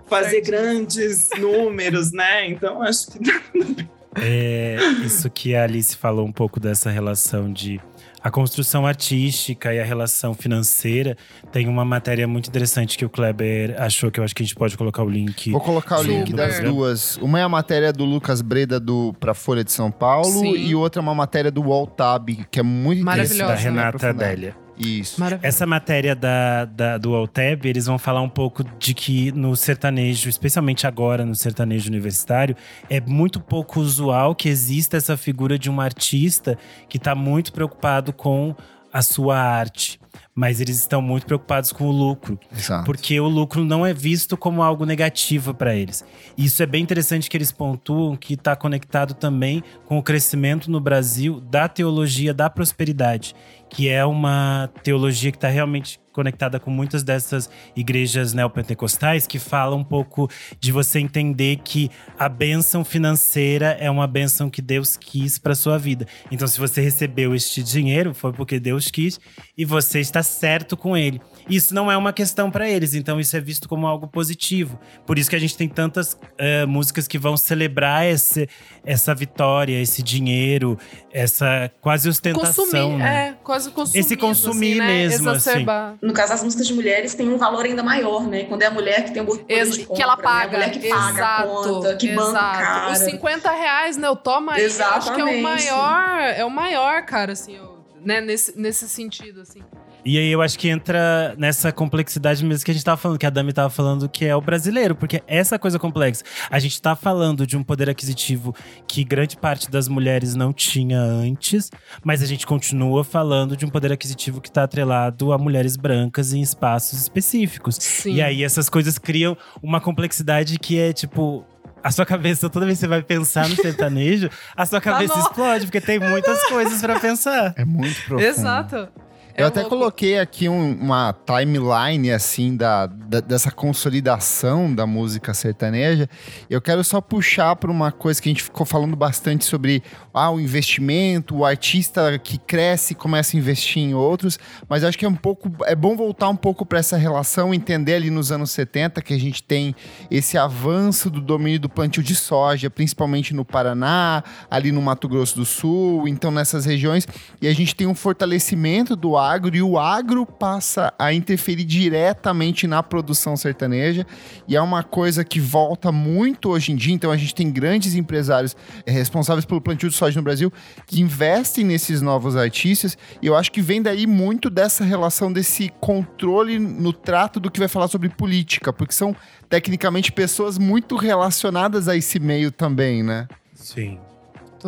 fazer grandes números, né? Então, acho que tá tudo bem. É, isso que a Alice falou um pouco dessa relação de a construção artística e a relação financeira. Tem uma matéria muito interessante que o Kleber achou que eu acho que a gente pode colocar o link. Vou colocar o link das duas. Uma é a matéria do Lucas Breda do para Folha de São Paulo Sim. e outra é uma matéria do Tab que é muito interessante. Da Renata Adélia. Isso. Essa matéria da, da, do Alteb, eles vão falar um pouco de que no sertanejo, especialmente agora no sertanejo universitário, é muito pouco usual que exista essa figura de um artista que está muito preocupado com a sua arte mas eles estão muito preocupados com o lucro. Exato. Porque o lucro não é visto como algo negativo para eles. E isso é bem interessante que eles pontuam que está conectado também com o crescimento no Brasil da teologia da prosperidade, que é uma teologia que está realmente conectada com muitas dessas igrejas neopentecostais que falam um pouco de você entender que a bênção financeira é uma bênção que Deus quis para sua vida. Então, se você recebeu este dinheiro, foi porque Deus quis e você está certo com ele. Isso não é uma questão para eles, então isso é visto como algo positivo. Por isso que a gente tem tantas uh, músicas que vão celebrar esse, essa vitória, esse dinheiro, essa quase ostentação. Consumir, né? é, quase consumir. Esse consumir assim, mesmo, né? assim. No caso, as músicas de mulheres têm um valor ainda maior, né? Quando é a mulher que tem o Ex de compra, que ela paga. Né? A mulher que paga exato, a conta, que exato. banca o cara. Os 50 reais, né? Eu tomo aí. Eu acho que é o maior, é o maior, cara, assim, eu, né? Nesse, nesse sentido, assim. E aí eu acho que entra nessa complexidade mesmo que a gente tava falando, que a Dami tava falando, que é o brasileiro, porque essa coisa complexa. A gente tá falando de um poder aquisitivo que grande parte das mulheres não tinha antes, mas a gente continua falando de um poder aquisitivo que tá atrelado a mulheres brancas em espaços específicos. Sim. E aí essas coisas criam uma complexidade que é tipo a sua cabeça, toda vez que você vai pensar no sertanejo, a sua cabeça explode, porque tem muitas coisas para pensar. É muito profundo. Exato. Eu É até louco. coloquei aqui um- uma timeline, assim, da, da- dessa consolidação da música sertaneja. Eu quero só puxar para uma coisa que a gente ficou falando bastante sobre ah, o investimento, o artista que cresce e começa a investir em outros, mas acho que é um pouco é bom voltar um pouco para essa relação, entender ali nos anos 70 que a gente tem esse avanço do domínio do plantio de soja, principalmente no Paraná, ali no Mato Grosso do Sul, então nessas regiões, e a gente tem um fortalecimento do agro e o agro passa a interferir diretamente na produção sertaneja e é uma coisa que volta muito hoje em dia. Então a gente tem grandes empresários eh, responsáveis pelo plantio de soja no Brasil que investem nesses novos artistas e eu acho que vem daí muito dessa relação desse controle no trato do que vai falar sobre política, porque são tecnicamente pessoas muito relacionadas a esse meio também, né? Sim.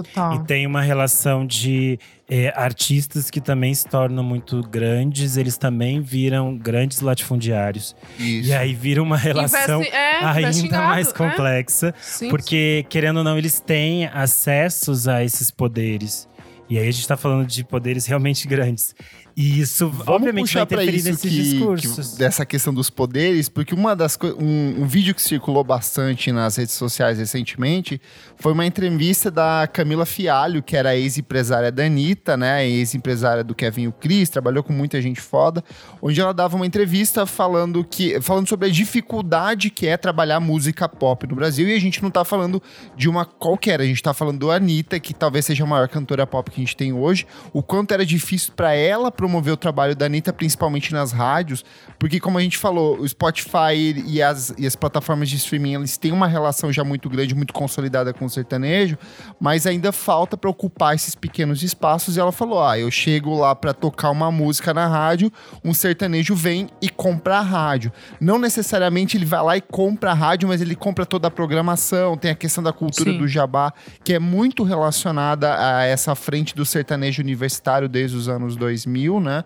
Total. E tem uma relação de é, artistas que também se tornam muito grandes, eles também viram grandes latifundiários. Isso. E aí vira uma relação é, ainda mais é. complexa, Sim, porque, querendo ou não, eles têm acessos a esses poderes. E aí a gente tá falando de poderes realmente grandes. E isso, Vamos obviamente, vai puxar para interferir isso nesses que, discursos. que- dessa questão dos poderes, porque uma das um, um vídeo que circulou bastante nas redes sociais recentemente foi uma entrevista da Camila Fialho, que era ex-empresária da Anitta, né? Ex-empresária do Kevin o Cris, trabalhou com muita gente foda, onde ela dava uma entrevista falando que falando sobre a dificuldade que é trabalhar música pop no Brasil, e a gente não tá falando de uma qualquer, a gente tá falando do Anitta, que talvez seja a maior cantora pop que a gente tem hoje, o quanto era difícil para ela promover o trabalho da Anitta, principalmente nas rádios, porque como a gente falou, o Spotify e as, e as plataformas de streaming, eles têm uma relação já muito grande, muito consolidada com o sertanejo, mas ainda falta para ocupar esses pequenos espaços e ela falou: "Ah, eu chego lá para tocar uma música na rádio, um sertanejo vem e compra a rádio. Não necessariamente ele vai lá e compra a rádio, mas ele compra toda a programação, tem a questão da cultura Sim. do jabá, que é muito relacionada a essa frente do sertanejo universitário desde os anos 2000, né?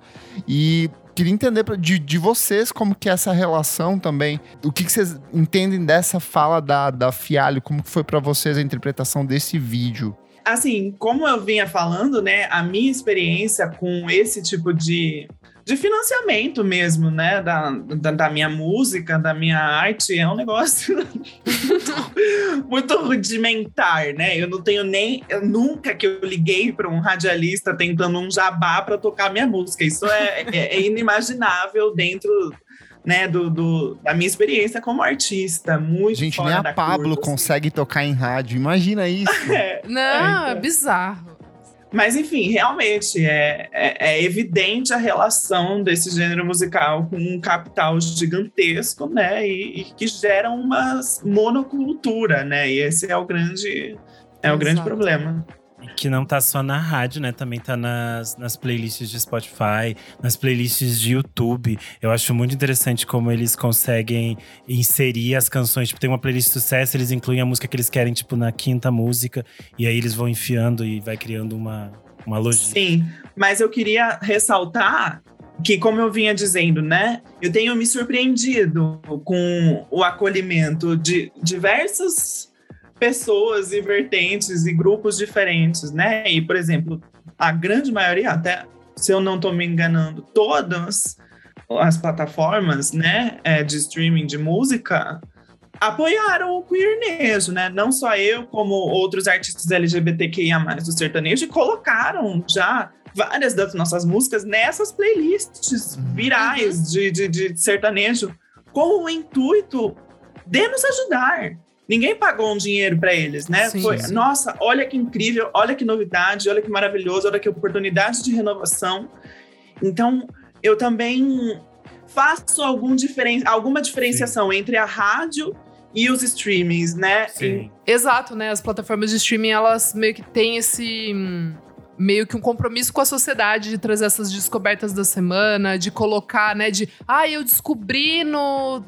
E queria entender de, de vocês como que é essa relação também. O que, que vocês entendem dessa fala da, da Fialho? Como que foi pra vocês a interpretação desse vídeo? Assim, como eu vinha falando, né, a minha experiência com esse tipo de, de financiamento mesmo, né, da, da, da minha música, da minha arte, é um negócio muito, muito rudimentar, né? Eu não tenho nem, nunca que eu liguei para um radialista tentando um jabá para tocar minha música. Isso é, é- é inimaginável dentro né, do, do- da minha experiência como artista, muito Gente, fora nem a da Pablo curva, assim. consegue tocar em rádio. Imagina isso. É, Não, É, é bizarro. Mas, enfim, realmente é, é, é evidente a relação desse gênero musical com um capital gigantesco, né? E, e que gera uma monocultura, né? E esse é o grande, é o grande problema. Que não tá só na rádio, né? Também tá nas, nas playlists de Spotify, nas playlists de YouTube. Eu acho muito interessante como eles conseguem inserir as canções. Tipo, tem uma playlist de sucesso, eles incluem a música que eles querem, tipo, na quinta música. E aí eles vão enfiando e vai criando uma, uma logística. Sim, mas eu queria ressaltar que, como eu vinha dizendo, né, eu tenho me surpreendido com o acolhimento de diversas pessoas e vertentes e grupos diferentes, né? E, por exemplo, a grande maioria, até se eu não estou me enganando, todas as plataformas, né, é, de streaming de música apoiaram o queernejo, né? Não só eu, como outros artistas LGBTQIA+, do sertanejo, e colocaram já várias das nossas músicas nessas playlists virais de, de, de sertanejo, com o intuito de nos ajudar. Ninguém pagou um dinheiro para eles, né? Sim, Foi, sim. nossa, olha que incrível, olha que novidade, olha que maravilhoso, olha que oportunidade de renovação. Então, eu também faço algum diferen alguma diferenciação entre a rádio e os streamings, né? Sim. Exato, né? As plataformas de streaming, elas meio que têm esse. Meio que um compromisso com a sociedade de trazer essas descobertas da semana, de colocar, né? De, ah, eu descobri no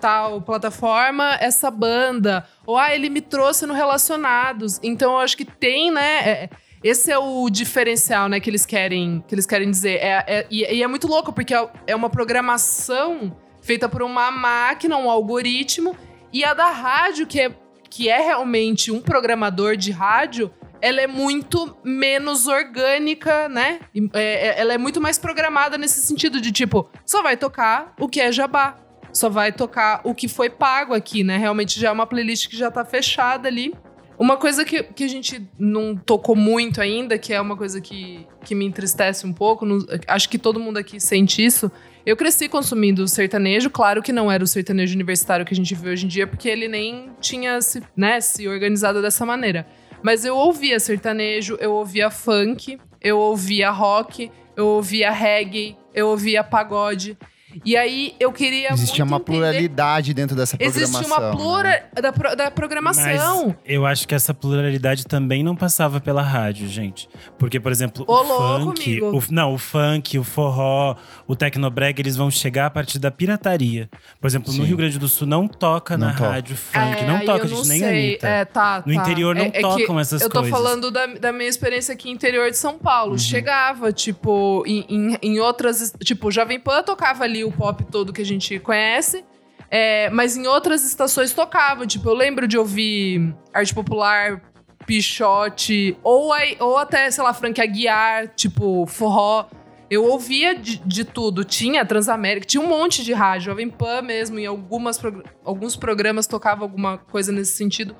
tal plataforma essa banda. Ou, ah, ele me trouxe no Relacionados. Então, eu acho que tem, né? é- esse é o diferencial, né, que eles querem, que eles querem dizer. É, é- e, e é muito louco, porque é- é uma programação feita por uma máquina, um algoritmo, e a da rádio, que é, que é realmente um programador de rádio, ela é muito menos orgânica, né? É- é- ela é muito mais programada nesse sentido de tipo, só vai tocar o que é jabá. Só vai tocar o que foi pago aqui, né? Realmente já é uma playlist que já tá fechada ali. Uma coisa que, que a gente não tocou muito ainda, que é uma coisa que, que me entristece um pouco, não- acho que todo mundo aqui sente isso. Eu cresci consumindo sertanejo, claro que não era o sertanejo universitário que a gente vê hoje em dia, porque ele nem tinha se, né, se organizado dessa maneira. Mas eu ouvia sertanejo, eu ouvia funk, eu ouvia rock, eu ouvia reggae, eu ouvia pagode. E aí eu queria. Existia muito uma entender- pluralidade dentro dessa programação. Existia uma né? plura da, pro- da programação. Mas eu acho que essa pluralidade também não passava pela rádio, gente. Porque, por exemplo, Ô, o louco, funk, o, não, o funk, o forró, o tecnobrega, eles vão chegar a partir da pirataria. Por exemplo, Sim. no Rio Grande do Sul não toca Não na toca. rádio funk, É, não toca, eu gente, não nem sei. Anitta. É, tá, No tá. interior não É- é tocam essas Eu tô coisas. falando da, da minha experiência aqui interior de São Paulo. Uhum. Chegava, tipo, em, em, em outras. Tipo, Jovem Pan tocava ali o pop todo que a gente conhece. é, mas em outras estações tocava. Tipo, eu lembro de ouvir arte popular, Pichote, ou, aí- ou até, sei lá, Frank Aguiar, tipo, forró. Eu ouvia de, de tudo. Tinha Transamérica, tinha um monte de rádio, Jovem Pan mesmo, em algumas, alguns programas tocava alguma coisa nesse sentido.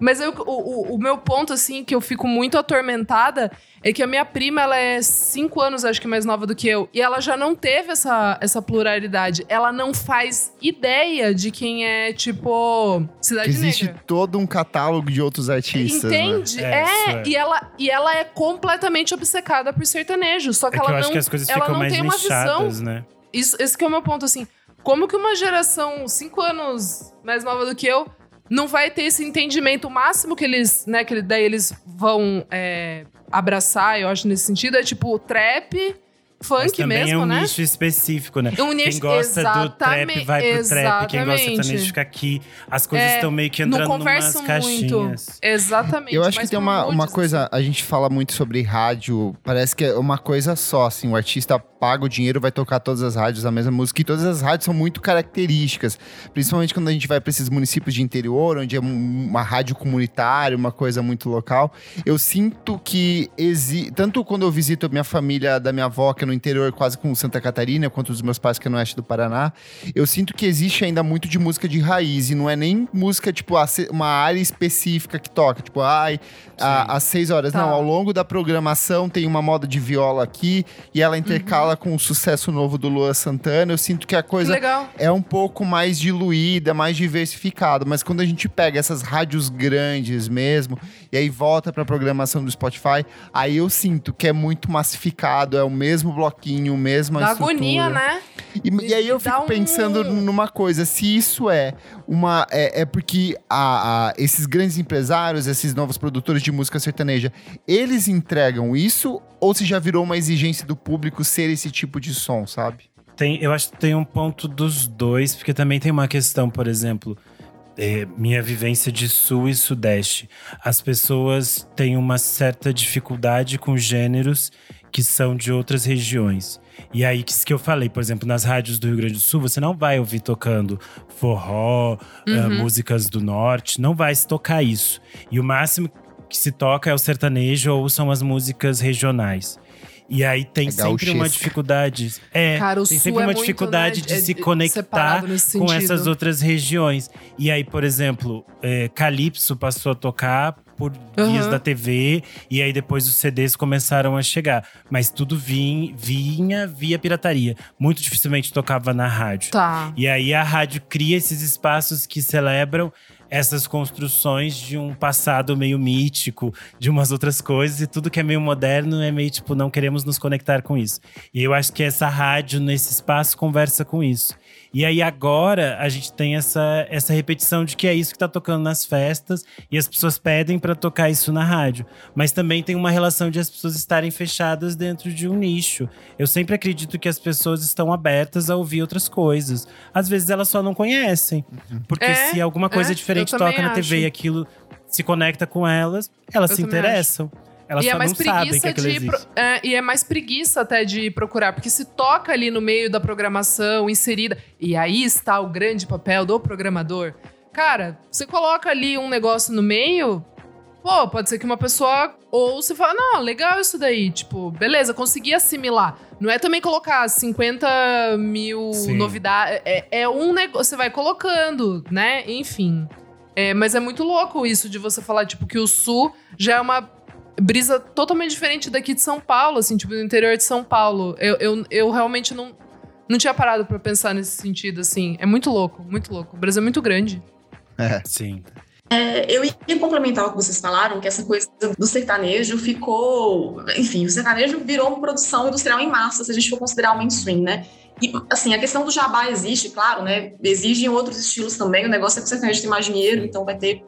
Mas eu, o, o, o meu ponto, assim, que eu fico muito atormentada é que a minha prima, ela é cinco anos, acho que mais nova do que eu. E ela já não teve essa, essa pluralidade. Ela não faz ideia de quem é, tipo, Cidade Existe Negra. todo um catálogo de outros artistas. né? Entende? É, É, isso é. E, ela, e ela é completamente obcecada por sertanejo. Só que É que ela eu não, acho que as coisas ela ficam não mais tem uma visão né? isso, esse que é o meu ponto, assim. Como que uma geração cinco anos mais nova do que eu não vai ter esse entendimento o máximo que eles, né, que daí eles vão é, abraçar, eu acho, nesse sentido, é tipo trap, funk também mesmo, é um né? nicho específico, né? Um Quem nicho- gosta do trap exatamente, vai pro trap, quem gosta exatamente. também fica aqui. As coisas É, estão meio que Não entrando conversa numas muito. caixinhas. Exatamente. Eu acho que tem uma, uma coisa, a gente fala muito sobre rádio, parece que é uma coisa só, assim, o artista paga o dinheiro, vai tocar todas as rádios a mesma música, e todas as rádios são muito características, principalmente quando a gente vai para esses municípios de interior, onde é um- uma rádio comunitária, uma coisa muito local. Eu sinto que, exi tanto quando eu visito a minha família da minha avó, que é no interior, quase com Santa Catarina, quanto os meus pais, que é no oeste do Paraná, eu sinto que existe ainda muito de música de raiz, e não é nem música, tipo, uma área específica que toca, tipo, ai, às seis horas. Tá. Não, ao longo da programação tem uma moda de viola aqui, e ela intercala com o sucesso novo do Lua Santana. Eu sinto que a coisa legal. é um pouco mais diluída, mais diversificada, mas quando a gente pega essas rádios grandes mesmo, e aí volta pra programação do Spotify, aí eu sinto que é muito massificado, é o mesmo bloquinho, mesma Da estrutura. agonia, né? E, e aí eu Dá fico um- pensando numa coisa, se isso é uma. É, é porque a- a- esses grandes empresários, esses novos produtores de música sertaneja, eles entregam isso ou se já virou uma exigência do público ser esse tipo de som, sabe? Tem, eu acho que tem um ponto dos dois, porque também tem uma questão, por exemplo, é, minha vivência de sul e sudeste. As pessoas têm uma certa dificuldade com gêneros que são de outras regiões. E aí, que, que eu falei, por exemplo, nas rádios do Rio Grande do Sul, você não vai ouvir tocando forró, ah, músicas do norte, não vai se tocar isso. E o máximo que se toca é o sertanejo ou são as músicas regionais. E aí tem É sempre uma dificuldade. É, Cara, o tem Sul sempre é uma muito, dificuldade né, de é- se conectar com essas outras regiões. E aí, por exemplo, é, Calypso passou a tocar por vias Aham. da TV, e aí depois os CDs começaram a chegar. Mas tudo vim, vinha via pirataria. Muito dificilmente tocava na rádio. Tá. E aí a rádio cria esses espaços que celebram essas construções de um passado meio mítico, de umas outras coisas, e tudo que é meio moderno é meio tipo, não queremos nos conectar com isso. E eu acho que essa rádio, nesse espaço, conversa com isso. E aí agora a gente tem essa, essa repetição de que é isso que tá tocando nas festas e as pessoas pedem para tocar isso na rádio. Mas também tem uma relação de as pessoas estarem fechadas dentro de um nicho. Eu sempre acredito que as pessoas estão abertas a ouvir outras coisas. Às vezes elas só não conhecem. Porque É, se alguma coisa é, diferente eu também toca na TV acho. e aquilo se conecta com elas, elas Eu se interessam. Elas e só é mais não sabem que preguiça aquilo de pro- é, e é mais preguiça até de procurar, porque se toca ali no meio da programação inserida, e aí está o grande papel do programador. Cara, você coloca ali um negócio no meio, pô, pode ser que uma pessoa ou você fala, não, legal isso daí, tipo, beleza, consegui assimilar. Não é também colocar 50 mil Sim. novidades, é, é um negócio, você vai colocando, né? Enfim. É, mas é muito louco isso de você falar, tipo, que o Sul já é uma brisa totalmente diferente daqui de São Paulo, assim, tipo, do interior de São Paulo. Eu, eu, eu realmente não, não tinha parado pra pensar nesse sentido, assim. É muito louco, muito louco. O Brasil é muito grande. Sim. É, eu ia complementar o que vocês falaram, que essa coisa do sertanejo ficou. Enfim, o sertanejo virou uma produção industrial em massa, se a gente for considerar o mainstream, né? E, assim, a questão do jabá existe, claro, né? Exigem outros estilos também. O negócio é que o sertanejo tem mais dinheiro, então vai ter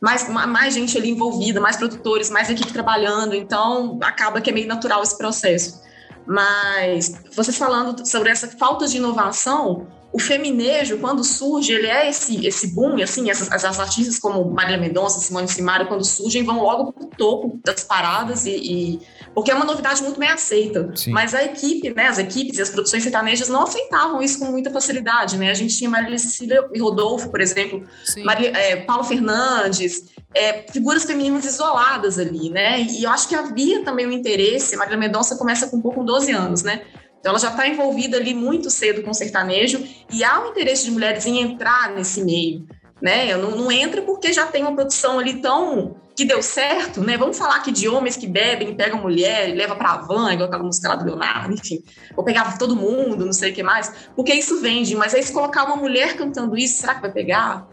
mais, ma- mais gente ali envolvida, mais produtores, mais equipe trabalhando. Então, acaba que é meio natural esse processo. Mas vocês falando sobre essa falta de inovação, o feminejo, quando surge, ele é esse, esse boom, assim, essas, as, as artistas como Marília Mendonça, Simone Simaria, quando surgem, vão logo pro topo das paradas e, e- porque é uma novidade muito bem aceita. Sim. Mas a equipe, né, as equipes e as produções sertanejas não aceitavam isso com muita facilidade, né? A gente tinha Marília Cecília e Rodolfo, por exemplo. Maria, é, Paulo Fernandes, é, figuras femininas isoladas ali, né? E eu acho que havia também um interesse. Marília Mendonça começa com um pouco com 12 anos, né? Então ela já está envolvida ali muito cedo com o sertanejo e há um interesse de mulheres em entrar nesse meio. né? Não, não entra porque já tem uma produção ali tão que deu certo, né? Vamos falar aqui de homens que bebem, pegam mulher e leva para van, igual aquela música lá do Leonardo, enfim. Ou pegava todo mundo, não sei o que mais, porque isso vende. Mas aí se colocar uma mulher cantando isso, será que vai pegar?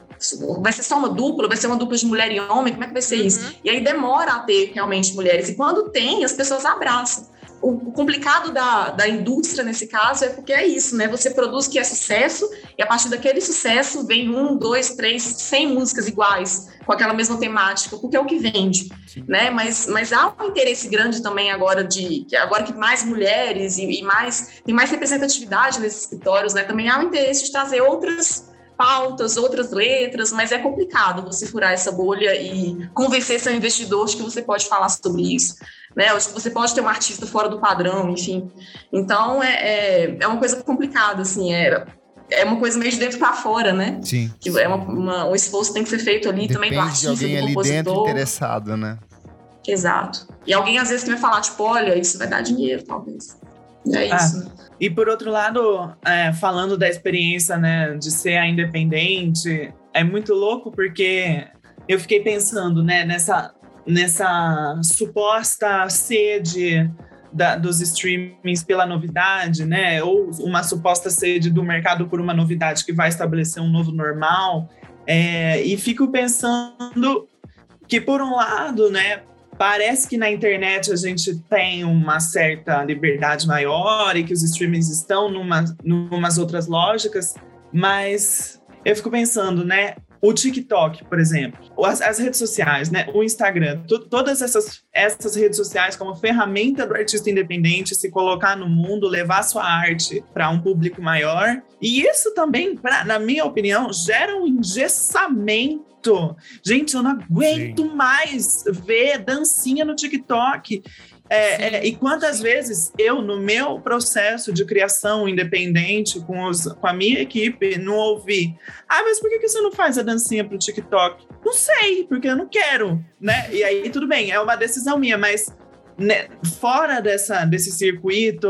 Vai ser só uma dupla? Vai ser uma dupla de mulher e homem? Como é que vai ser isso? Uhum. E aí demora a ter realmente mulheres. E quando tem, as pessoas abraçam o complicado da, da indústria nesse caso é porque é isso, né? Você produz que é sucesso e a partir daquele sucesso vem um, dois, três, cem músicas iguais com aquela mesma temática, porque é o que vende, Sim. né? Mas, mas há um interesse grande também agora de que agora que mais mulheres e, e mais tem mais representatividade nesses escritórios, né? Também há um interesse de trazer outras pautas, outras letras, mas é complicado você furar essa bolha e convencer seu investidor de que você pode falar sobre isso. Né? Você pode ter um artista fora do padrão, enfim. Então, é, é, é uma coisa complicada, assim, é, é uma coisa meio de dentro para fora, né? Sim. Que é uma, uma, um esforço que tem que ser feito ali Depende também do artista, de alguém do ali dentro interessado, né? Exato. E alguém às vezes que vai falar, tipo, olha, isso vai dar dinheiro, talvez. É ah, isso, né? E por outro lado, é, falando da experiência, né, de ser a independente, é muito louco porque eu fiquei pensando, né, nessa, nessa suposta sede da, dos streamings pela novidade, né, ou uma suposta sede do mercado por uma novidade que vai estabelecer um novo normal. É, e fico pensando que, por um lado, né, Parece que na internet a gente tem uma certa liberdade maior e que os streamings estão numa, numas outras lógicas, mas eu fico pensando, né? O TikTok, por exemplo, as, as redes sociais, né? O Instagram, todas essas, essas redes sociais como ferramenta do artista independente se colocar no mundo, levar sua arte para um público maior. E isso também, pra, na minha opinião, gera um engessamento Gente, eu não aguento Sim. mais ver dancinha no TikTok. É, é, e quantas vezes eu, no meu processo de criação independente com, os, com a minha equipe, não ouvi? Ah, mas por que, que você não faz a dancinha pro TikTok? Não sei, porque eu não quero, né? E aí, tudo bem, é uma decisão minha, mas né, fora dessa, desse circuito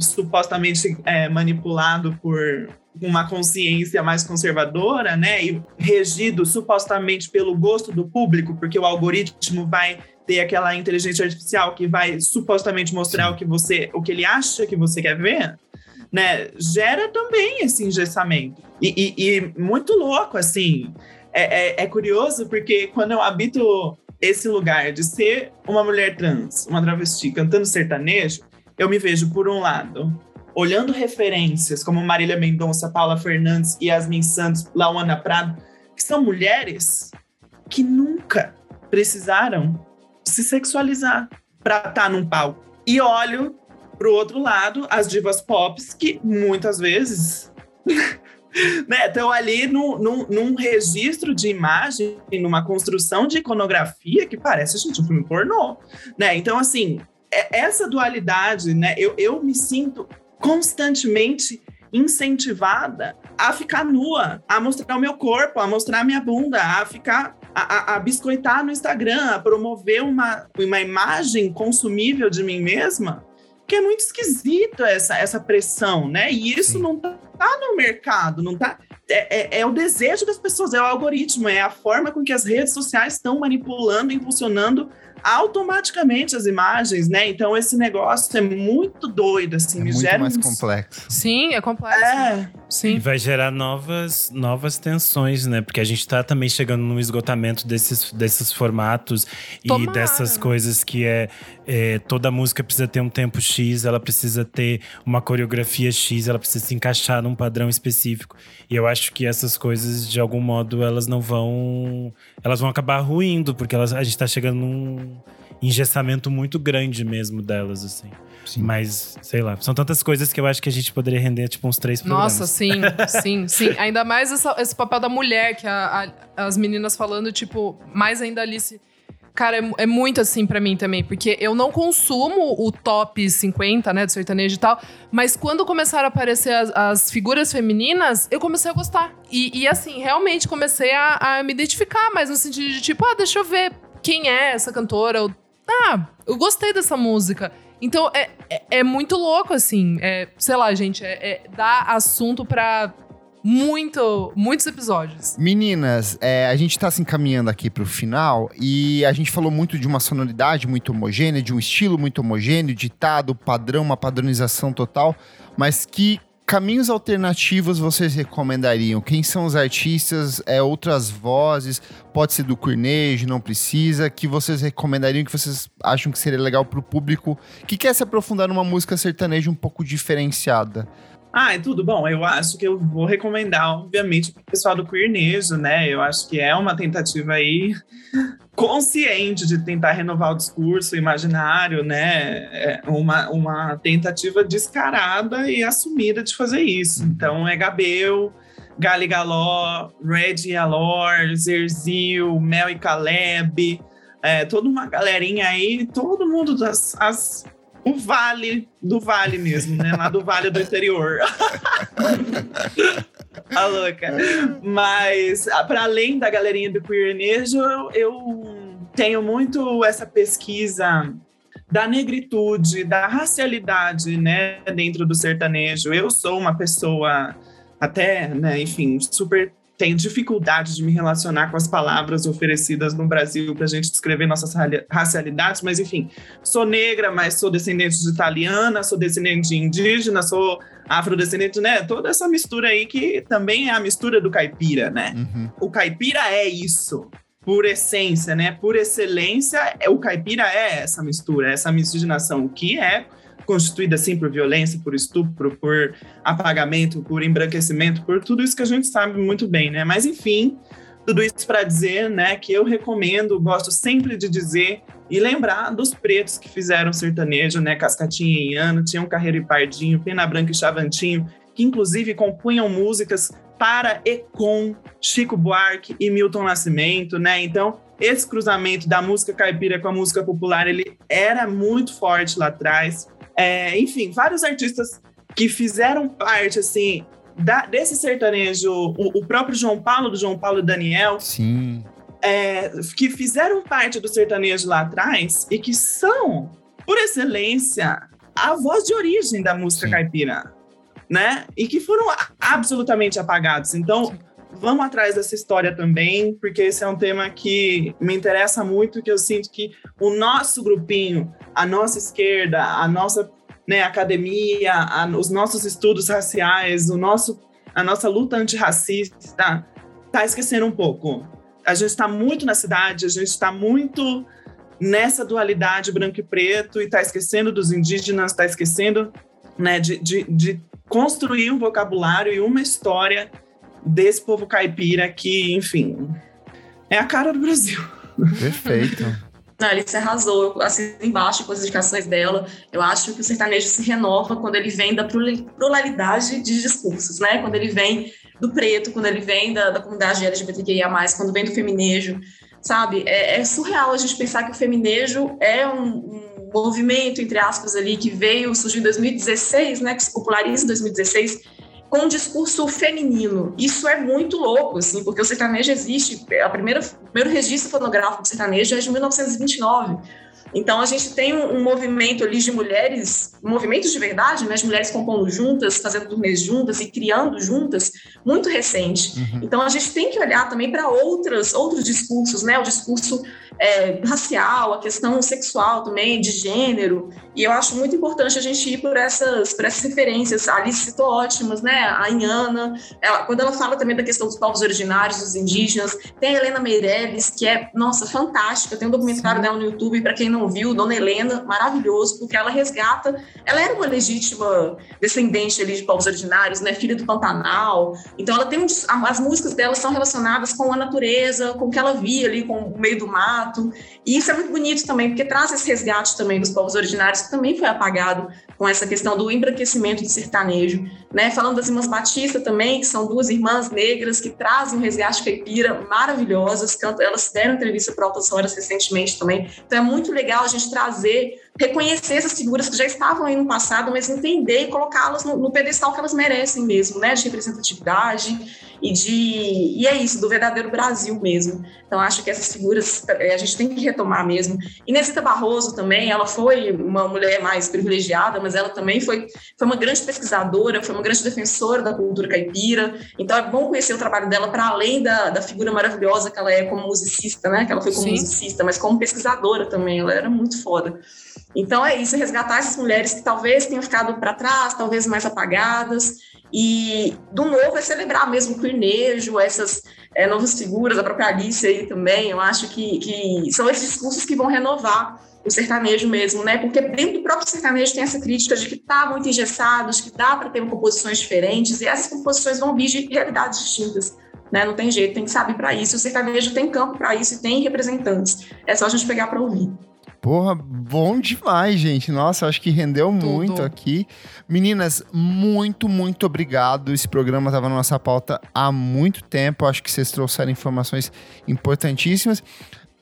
supostamente é, manipulado por uma consciência mais conservadora, né, e regido supostamente pelo gosto do público, porque o algoritmo vai ter aquela inteligência artificial que vai supostamente mostrar o que você, o que ele acha que você quer ver, né, gera também esse engessamento. E, e, e muito louco, assim. É, é, é, curioso porque quando eu habito esse lugar de ser uma mulher trans, uma travesti cantando sertanejo, eu me vejo, por um lado, olhando referências como Marília Mendonça, Paula Fernandes, Yasmin Santos, Lauana Prado, que são mulheres que nunca precisaram se sexualizar para estar tá num palco. E olho para o outro lado as divas pop que muitas vezes né, estão ali no, no, num registro de imagem, numa construção de iconografia que parece, gente, um filme pornô. Né? Então, assim, é, essa dualidade, né, eu, eu me sinto constantemente incentivada a ficar nua, a mostrar o meu corpo, a mostrar a minha bunda, a ficar a, a, biscoitar no Instagram, a promover uma, uma imagem consumível de mim mesma, que é muito esquisito essa, essa pressão, né? E isso Sim. não tá, tá, no mercado, não tá. É, é, é, o desejo das pessoas, é o algoritmo, é a forma com que as redes sociais estão manipulando, impulsionando automaticamente as imagens, né? Então esse negócio é muito doido, assim, é muito gera mais uns... complexo. Sim, é complexo. É. Sim. E vai gerar novas, novas tensões, né? Porque a gente tá também chegando no esgotamento desses, desses formatos Tomara. e dessas coisas que é, é, toda música precisa ter um tempo X, ela precisa ter uma coreografia X, ela precisa se encaixar num padrão específico. E eu acho que essas coisas, de algum modo, elas não vão. Elas vão acabar ruindo, porque elas, a gente tá chegando num engessamento muito grande mesmo delas, assim. Sim. Mas, sei lá, são tantas coisas que eu acho que a gente poderia render, tipo, uns três programas. Nossa, sim, sim, sim. Ainda mais essa, esse papel da mulher, que a, a, as meninas falando, tipo, mais ainda Alice. Cara, é, é muito assim para mim também, porque eu não consumo o top 50, né, do sertanejo e tal, mas quando começaram a aparecer as, as figuras femininas, eu comecei a gostar. E, e assim, realmente comecei a, a, me identificar, mas no sentido de tipo, ah, deixa eu ver quem é essa cantora, ah, eu gostei dessa música. Então é, é, é muito louco, assim. É, sei lá, gente, é, é, dá assunto pra muito, muitos episódios. Meninas, é, a gente tá se encaminhando aqui pro final e a gente falou muito de uma sonoridade muito homogênea, de um estilo muito homogêneo, ditado, padrão, uma padronização total, mas que caminhos alternativos vocês recomendariam? Quem são os artistas? É outras vozes? Pode ser do Cornejo, não precisa? Que vocês recomendariam, que vocês acham que seria legal pro público que quer se aprofundar numa música sertaneja um pouco diferenciada? Ah, é tudo bom. Eu acho que eu vou recomendar, obviamente, para o pessoal do Queernejo, né? Eu acho que é uma tentativa aí consciente de tentar renovar o discurso imaginário, né? É uma, uma tentativa descarada e assumida de fazer isso. Uhum. Então, é Gabel, Gali Galó, Red e Alor, Zerzil, Mel e Caleb, é, toda uma galerinha aí, todo mundo das as o vale do vale mesmo, né? Lá do vale do interior. a louca. Mas, para além da galerinha do queernejo, eu tenho muito essa pesquisa da negritude, da racialidade, né, dentro do sertanejo. Eu sou uma pessoa até, né, enfim, super tenho dificuldade de me relacionar com as palavras oferecidas no Brasil para a gente descrever nossas racialidades, mas enfim, sou negra, mas sou descendente de italiana, sou descendente de indígena, sou afrodescendente, né? Toda essa mistura aí que também é a mistura do caipira, né? Uhum. O caipira é isso, por essência, né? Por excelência, é, o caipira é essa mistura, essa miscigenação que é constituída assim por violência, por estupro, por apagamento, por embranquecimento, por tudo isso que a gente sabe muito bem, né? Mas enfim, tudo isso para dizer, né, que eu recomendo, gosto sempre de dizer e lembrar dos pretos que fizeram sertanejo, né, Cascatinha e Iano, tinham Carreiro e Pardinho, Pena Branca e Chavantinho, que inclusive compunham músicas para e com Chico Buarque e Milton Nascimento, né? Então, esse cruzamento da música caipira com a música popular, ele era muito forte lá atrás. É, enfim, vários artistas que fizeram parte, assim, da, desse sertanejo, o, o, próprio João Paulo, do João Paulo e Daniel. Sim. É, que fizeram parte do sertanejo lá atrás e que são, por excelência, a voz de origem da música Sim. caipira, né? E que foram absolutamente apagados. Então, Sim. Vamos atrás dessa história também, porque esse é um tema que me interessa muito, que eu sinto que o nosso grupinho a nossa esquerda, a nossa né, academia, a, os nossos estudos raciais, o nosso, a nossa luta antirracista está esquecendo um pouco. A gente está muito na cidade, a gente está muito nessa dualidade branco e preto e está esquecendo dos indígenas, está esquecendo né, de, de, de construir um vocabulário e uma história desse povo caipira que, enfim, é a cara do Brasil. Perfeito. Não, Alice arrasou, assim embaixo com as indicações dela. Eu acho que o sertanejo se renova quando ele vem da pluralidade de discursos, né? Quando ele vem do preto, quando ele vem da, da comunidade LGBTQIA+, quando vem do feminejo, sabe? É, é, surreal a gente pensar que o feminejo é um, um movimento, entre aspas, ali, que veio, surgiu em 2016, né? Que se populariza em 2016, com um discurso feminino. Isso é muito louco, assim, porque o sertanejo existe, a primeira, o primeiro registro fonográfico do sertanejo é de 1929. Então a gente tem um, movimento ali de mulheres, um movimento de verdade, né, de mulheres compondo juntas, fazendo turnês juntas e criando juntas, muito recente. Uhum. Então a gente tem que olhar também para outras outros discursos, né, o discurso é, racial, a questão sexual também, de gênero. E eu acho muito importante a gente ir por essas, por essas referências. A Alice citou ótimas, né? A Inhana, ela, quando ela fala também da questão dos povos originários, dos indígenas. Tem a Helena Meirelles, que é, nossa, fantástica. Tem um documentário Sim. dela no YouTube, para quem não viu, Dona Helena, maravilhoso, porque ela resgata. Ela era uma legítima descendente ali de povos originários, né? Filha do Pantanal. Então, ela tem um, as músicas dela são relacionadas com a natureza, com o que ela via ali, com o meio do mar e isso é muito bonito também, porque traz esse resgate também dos povos originários, que também foi apagado com essa questão do embranquecimento do sertanejo. Né? Falando das irmãs Batista também, que são duas irmãs negras que trazem um resgate caipira maravilhosas, elas deram entrevista para Altas Horas recentemente também. Então é muito legal a gente trazer reconhecer essas figuras que já estavam aí no passado, mas entender e colocá-las no, no pedestal que elas merecem mesmo, né, de representatividade e de e é isso do verdadeiro Brasil mesmo. Então acho que essas figuras é, a gente tem que retomar mesmo. Inesita Barroso também, ela foi uma mulher mais privilegiada, mas ela também foi foi uma grande pesquisadora, foi uma grande defensora da cultura caipira. Então é bom conhecer o trabalho dela para além da, da figura maravilhosa que ela é como musicista, né? Que ela foi como Sim. musicista, mas como pesquisadora também. Ela era muito foda. Então é isso, resgatar essas mulheres que talvez tenham ficado para trás, talvez mais apagadas, e do novo é celebrar mesmo o quirnejo, essas é, novas figuras, a própria Alice aí também, eu acho que, que são esses discursos que vão renovar o sertanejo mesmo, né? Porque dentro do próprio sertanejo tem essa crítica de que está muito engessado, de que dá para ter composições diferentes, e essas composições vão vir de realidades distintas. Né? Não tem jeito, tem que saber para isso. O sertanejo tem campo para isso e tem representantes. É só a gente pegar para ouvir. Porra, bom demais, gente. Nossa, acho que rendeu Tudo. muito aqui. Meninas, muito, muito obrigado. Esse programa estava na nossa pauta há muito tempo. Acho que vocês trouxeram informações importantíssimas.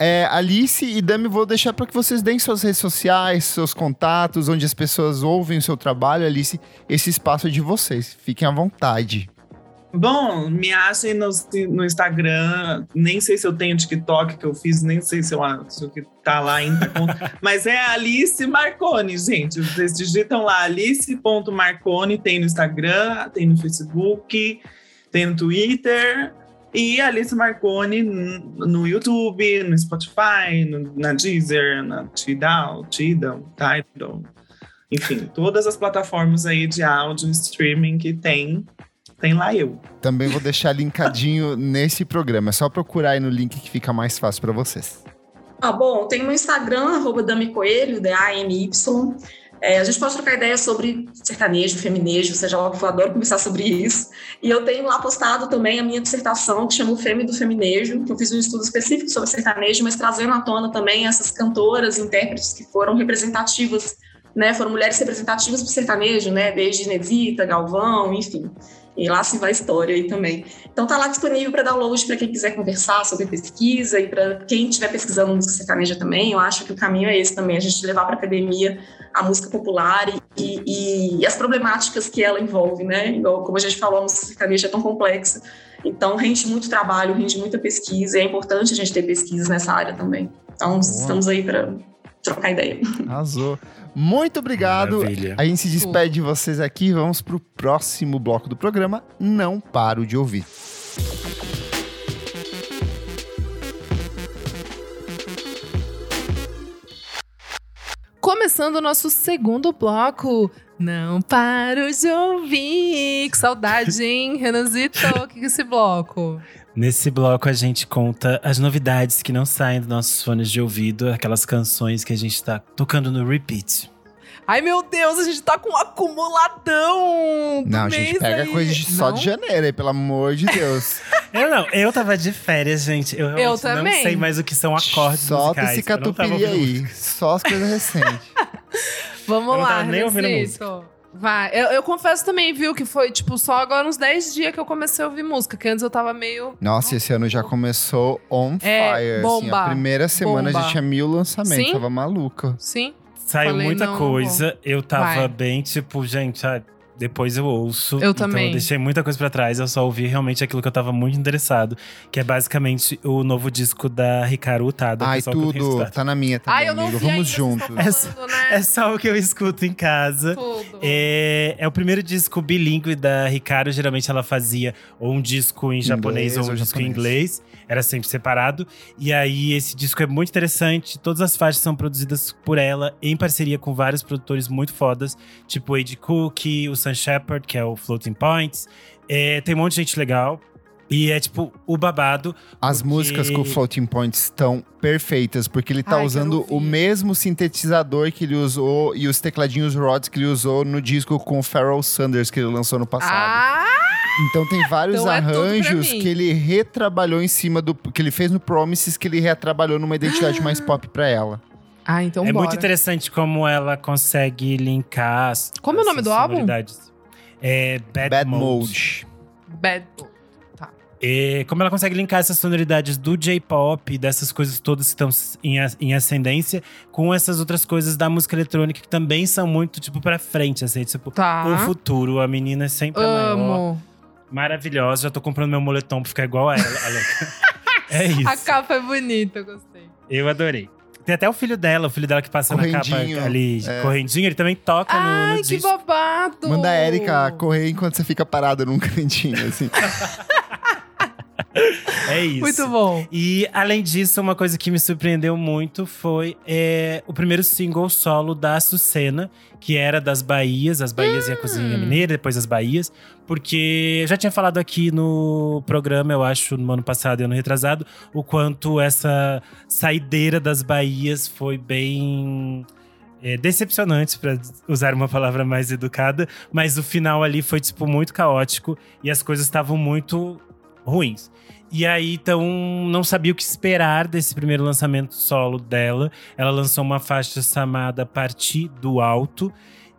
É, Alice e Dami, vou deixar para que vocês deem suas redes sociais, seus contatos, onde as pessoas ouvem o seu trabalho. Alice, esse espaço é de vocês. Fiquem à vontade. Bom, me achem no, no, Instagram. Nem sei se eu tenho TikTok que eu fiz, nem sei se eu se que tá lá ainda. mas é Alice Marconi, gente. Vocês digitam lá alice.marconi, tem no Instagram, tem no Facebook, tem no Twitter. E Alice Marconi no YouTube, no Spotify, no, na Deezer, na Tidal, Tidal, Tidal. Enfim, todas as plataformas aí de áudio streaming que tem tem lá eu. Também vou deixar linkadinho nesse programa. É só procurar aí no link que fica mais fácil para vocês. Ah, bom, tem no Instagram, arroba Dami Coelho, D-A-M-Y. É, a gente pode trocar ideias sobre sertanejo, feminejo, seja lá o que for, adoro conversar sobre isso. E eu tenho lá postado também a minha dissertação, que chama o Fêmea do Feminejo, que eu fiz um estudo específico sobre sertanejo, mas trazendo à tona também essas cantoras, intérpretes que foram representativas, né, foram mulheres representativas para o sertanejo, né, desde Inesita, Galvão, enfim. E lá se vai a história aí também. Então tá lá disponível para download para quem quiser conversar sobre pesquisa e para quem estiver pesquisando música sertaneja também. Eu acho que o caminho é esse também, a gente levar para academia a música popular e, e, e, as problemáticas que ela envolve, né? Igual, como a gente falou, a música sertaneja é tão complexa. Então rende muito trabalho, rende muita pesquisa. E é importante a gente ter pesquisas nessa área também. Então Boa. estamos aí para trocar ideia. Arrasou. Muito obrigado. Maravilha. A gente se despede de vocês aqui. Vamos para o próximo bloco do programa. Não paro de ouvir. Começando o nosso segundo bloco. Não paro de ouvir. Que saudade, hein, Renanzito? O que é esse bloco? Nesse bloco a gente conta as novidades que não saem dos nossos fones de ouvido, aquelas canções que a gente tá tocando no repeat. Ai, meu Deus, a gente tá com um acumuladão! Não, a gente pega aí. coisa de, só de janeiro aí, pelo amor de Deus. eu não, eu tava de férias, gente. Eu, eu também. não sei mais o que são acordes Solta musicais. esse catupiry aí, só as coisas recentes. Vamos eu lá, nem ouvindo música. Vai. Eu, eu, confesso também, viu, que foi, tipo, só agora uns 10 dias que eu comecei a ouvir música, que antes eu tava meio. Nossa, esse ano já começou on é, fire. Bomba, assim, a primeira semana bomba. já tinha mil lançamentos, Sim? tava maluca. Sim. Saiu Falei, muita não, coisa. Não eu tava Vai. bem, tipo, gente, ah, depois eu ouço. Eu então também. Eu deixei muita coisa para trás, eu só ouvi realmente aquilo que eu tava muito interessado, que é basicamente o novo disco da Ricardo Utada. Ai, tudo, tá na minha também, Ai, eu não amigo. Vamos juntos. É, falando, né? é, só o que eu escuto em casa. Tudo. É, é o primeiro disco bilíngue da Ricardo, geralmente ela fazia ou um disco em japonês ou um disco japonês. em inglês era sempre separado. E aí esse disco é muito interessante. Todas as faixas são produzidas por ela em parceria com vários produtores muito fodas, tipo o Ed Cook, o Shepard, que é o Floating Points. É, tem um monte de gente legal. E é tipo o babado. As porque... músicas com o Floating Points estão perfeitas, porque ele tá Ai, usando o mesmo sintetizador que ele usou e os tecladinhos Rods que ele usou no disco com o Pharoah Sanders que ele lançou no passado. Ah! Então tem vários então arranjos é que ele retrabalhou em cima do que ele fez no Promises que ele retrabalhou numa identidade mais pop para ela. Ah, então É bora. muito interessante como ela consegue linkar as Como é o nome do álbum? É Bad, Bad Mode. Mode. Bad Mode. Tá. E como ela consegue linkar essas sonoridades do J-pop, dessas coisas todas que estão em, em ascendência, com essas outras coisas da música eletrônica que também são muito, tipo, pra frente, assim, tipo, Tá. o futuro. A menina é sempre a maior. Amo. Maravilhosa. Já tô comprando meu moletom pra ficar igual a ela. É isso. A capa é bonita, eu gostei. Eu adorei. Tem até o filho dela, o filho dela que passa na capa ali, é. correndinho, ele também toca no, no Ai, que disco. babado! Manda a Erika correr enquanto você fica parado num cantinho, assim. É isso. Muito bom. E, além disso, uma coisa que me surpreendeu muito foi é, o primeiro single solo da Sucena, que era das Bahias, as Bahias e a Cozinha Mineira, depois as Bahias. Porque eu já tinha falado aqui no programa, eu acho, no ano passado e ano retrasado, o quanto essa saideira das Bahias foi bem. é, decepcionante, para usar uma palavra mais educada, mas o final ali foi, tipo, muito caótico e as coisas estavam muito ruins. E aí, então, não sabia o que esperar desse primeiro lançamento solo dela. Ela lançou uma faixa chamada Partir do Alto.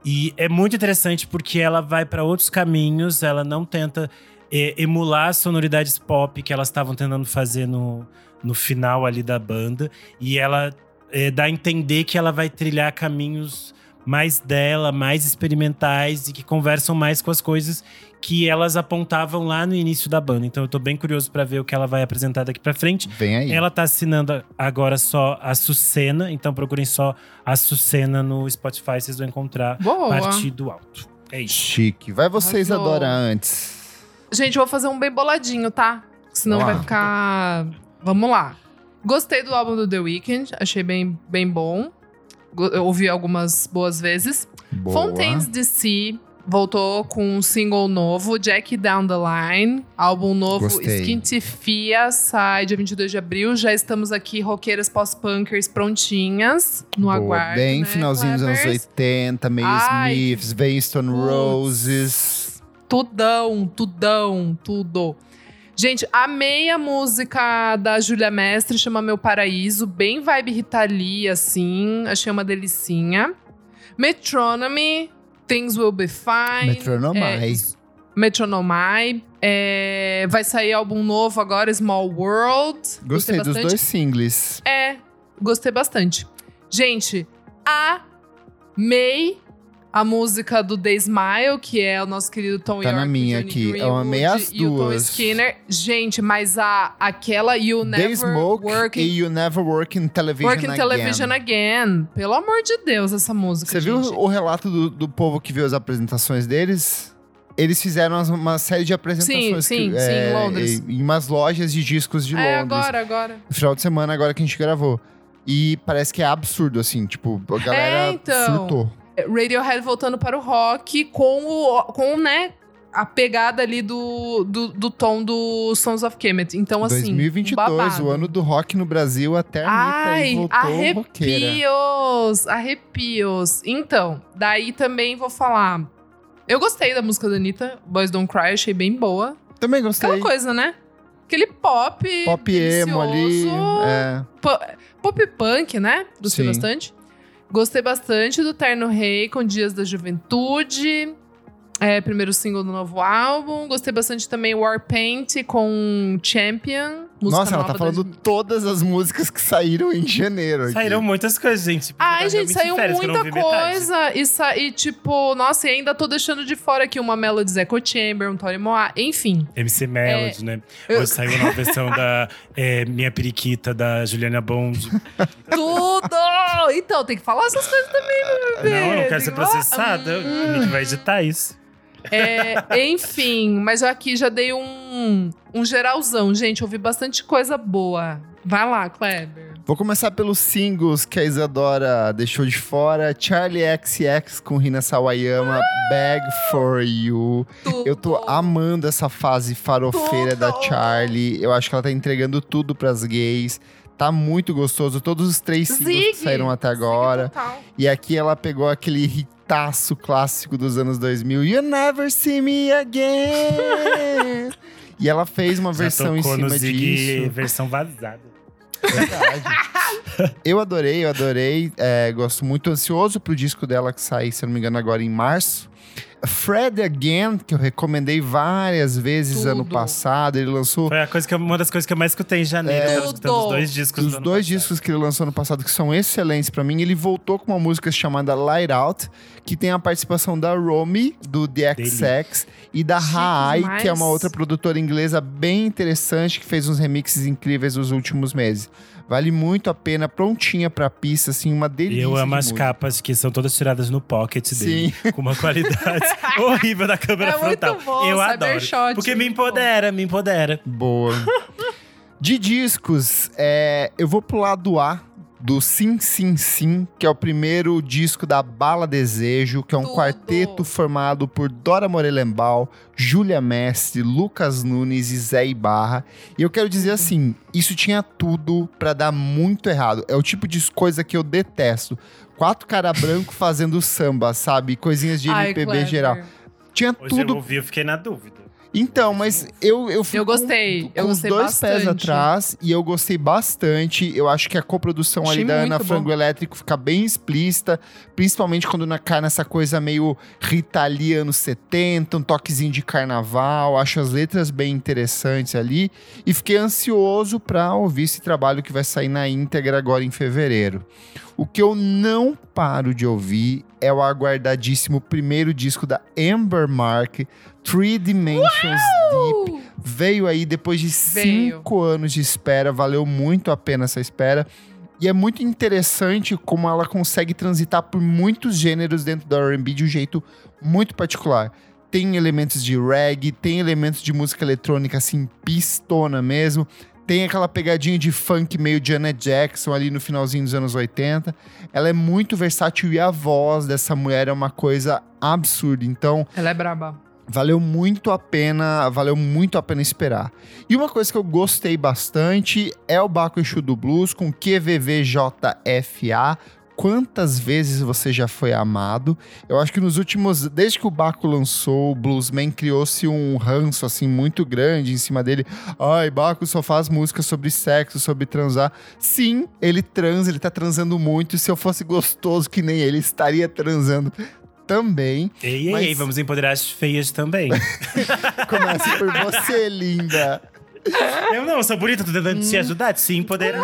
E é muito interessante porque ela vai para outros caminhos, ela não tenta é, emular sonoridades pop que elas estavam tentando fazer no, no final ali da banda. E ela é, dá a entender que ela vai trilhar caminhos mais dela, mais experimentais e que conversam mais com as coisas que elas apontavam lá no início da banda. Então eu tô bem curioso para ver o que ela vai apresentar daqui para frente. Vem aí. Ela tá assinando agora só a Sucena, então procurem só a Sucena no Spotify, vocês vão encontrar Boa. Partir do Alto. É isso. Chique. Vai vocês, Arrasou. Adora, antes. Gente, eu vou fazer um bem boladinho, tá? Senão Vamos lá. vai ficar. Vamos lá. Gostei do álbum do The Weeknd, achei bem, bem bom. Eu ouvi algumas boas vezes. Boa. Fontaines DC voltou com um single novo, Jack Down the Line. Álbum novo, Gostei. Skintifia, sai dia 22 de abril. Já estamos aqui, roqueiras pós-punkers prontinhas no Boa. aguardo. Bem né, finalzinho dos anos Clevers? 80, meio Ai, Smiths, bem Stone. Roses. Tudão, tudão, tudo. Gente, amei a música da Júlia Mestre, chama Meu Paraíso. Bem vibe Rita Lee, assim. Achei uma delicinha. Metronomy, Things Will Be Fine. Metronomai. É, Metronomai. É, vai sair álbum novo agora, Small World. Gostei dos bastante. dois singles. É, gostei bastante. Gente, amei a música do The Smile, que é o nosso querido Tom Tá York. na minha aqui. Eu amei as E o Tom duas. Skinner. Gente, mas a, aquela You Never Smoke Work, e You Never Work in Television Work in Again. Television Again. Pelo amor de Deus, essa música, Você viu o relato do, do povo que viu as apresentações deles? Eles fizeram uma série de apresentações Sim, sim, que- sim, é, em Londres. Em umas lojas de discos de É, Londres. agora, agora. No final de semana, agora que a gente gravou. E parece que é absurdo, assim, tipo, a galera É, então. surtou. Radiohead voltando para o rock com o com né a pegada ali do, do, do tom do Sons of Kemet. Então assim, 2022, babado. o ano do rock no Brasil, até a Anitta Ai, voltou roqueira. arrepios, arrepios. Então, daí também vou falar. Eu gostei da música da Anitta, Boys Don't Cry, achei bem boa. Também gostei. Aquela coisa, né? Aquele pop. Pop emo ali. É. Po- Pop punk, né? Gostei bastante. Gostei bastante do Terno Rei com Dias da Juventude. É, primeiro single do novo álbum. Gostei bastante também Warpaint com Champion. Música Nossa, ela tá falando da- todas as músicas que saíram em janeiro. aqui. Saíram muitas coisas, gente. Ai, Eu gente, saiu férias, muita coisa. E, sa... e, tipo, nossa, e ainda tô deixando de fora aqui uma Melody Echo Chamber, um Tori Moa, enfim. MC Melody, né? eu- Hoje saiu a nova versão da é, Minha Periquita, da Juliana Bond. Tudo! Então, tem que falar essas coisas também, meu bebê. não, eu não Tem quero ser que falar- processada. O Nick vai editar isso. É, enfim, mas eu aqui já dei um, um geralzão. Gente, ouvi bastante coisa boa. Vai lá, Kleber. Vou começar pelos singles que a Isadora deixou de fora. Charlie XX com Rina Sawayama, Bag For You. Tudo. Eu tô amando essa fase farofeira da Tudo. Charlie. Eu acho que ela tá entregando tudo pras gays. Tá muito gostoso. Todos os três singles que saíram até agora. E aqui ela pegou aquele hitaço clássico dos anos 2000. You never see me again. E ela fez uma versão em tocou no cima Zig disso. versão vazada. Verdade. eu adorei, eu adorei. É, gosto muito ansioso pro disco dela que sai, se não me engano, agora em março. Fred Again, que eu recomendei várias vezes ano Tudo. passado, ele lançou Foi a coisa que eu- uma das coisas que eu mais escutei em janeiro. Escutando os dois discos Os do ano dois passado. discos que ele lançou no passado que são excelentes pra mim, ele voltou com uma música chamada Light Out, que tem a participação da Romy, do The XX, e da demais. que é uma outra produtora inglesa bem interessante, que fez uns remixes incríveis nos últimos meses. Vale muito a pena, prontinha pra pista, assim, uma E delícia. eu amo de as música. capas que são todas tiradas no pocket dele. Com uma qualidade horrível da câmera É muito frontal. bom, eu adoro. Cybershot, Porque me muito bom. empodera, me empodera. Boa. De discos, é, eu vou pro lado A do Sim Sim Sim, que é o primeiro disco da Bala Desejo, que é um Tudo. quarteto formado por Dora Morelembal, Júlia Mestre, Lucas Nunes e Zé Ibarra. E eu quero dizer assim, isso tinha tudo pra dar muito errado. É o tipo de coisa que eu detesto. Quatro cara branco fazendo samba, sabe? Coisinhas de Ai, MPB Kleber. geral. Tinha Hoje eu tudo ouvi, eu fiquei na dúvida. Então, mas eu eu fui Eu gostei, com, eu com gostei os dois pés bastante. atrás e eu gostei bastante. Eu acho que a coprodução Achei ali da Ana muito Frango bom. Elétrico fica bem explícita, principalmente quando na cai nessa coisa meio Rita Lee anos 70, um toquezinho de carnaval. Acho as letras bem interessantes ali e fiquei ansioso pra ouvir esse trabalho que vai sair na íntegra agora em fevereiro. O que eu não paro de ouvir é o aguardadíssimo primeiro disco da Amber Mark, Three Dimensions Deep. Uh, Veio aí depois de Veio. cinco anos de espera, valeu muito a pena essa espera. E é muito interessante como ela consegue transitar por muitos gêneros dentro do R&B de um jeito muito particular. Tem elementos de reggae, tem elementos de música eletrônica assim, pistona mesmo. Tem aquela pegadinha de funk meio Janet Jackson ali no finalzinho dos anos 80. Ela é muito versátil e a voz dessa mulher é uma coisa absurda. Então, Ela é braba. Valeu muito a pena, valeu muito a pena esperar. E uma coisa que eu gostei bastante é o Baco Exu do Blues com QVVJFA. Quantas vezes você já foi amado? Eu acho que nos últimos, desde que o Baco lançou, o Bluesman criou-se um ranço assim muito grande em cima dele. Ai, Baco só faz música sobre sexo, sobre transar. Sim, ele transa, ele tá transando muito. E se eu fosse gostoso que nem ele, estaria transando também. Ei, ei, Mas- ei, vamos empoderar as feias também. Começa por você, linda. eu não, eu sou bonita, tô tentando te ajudar, te se empoderar.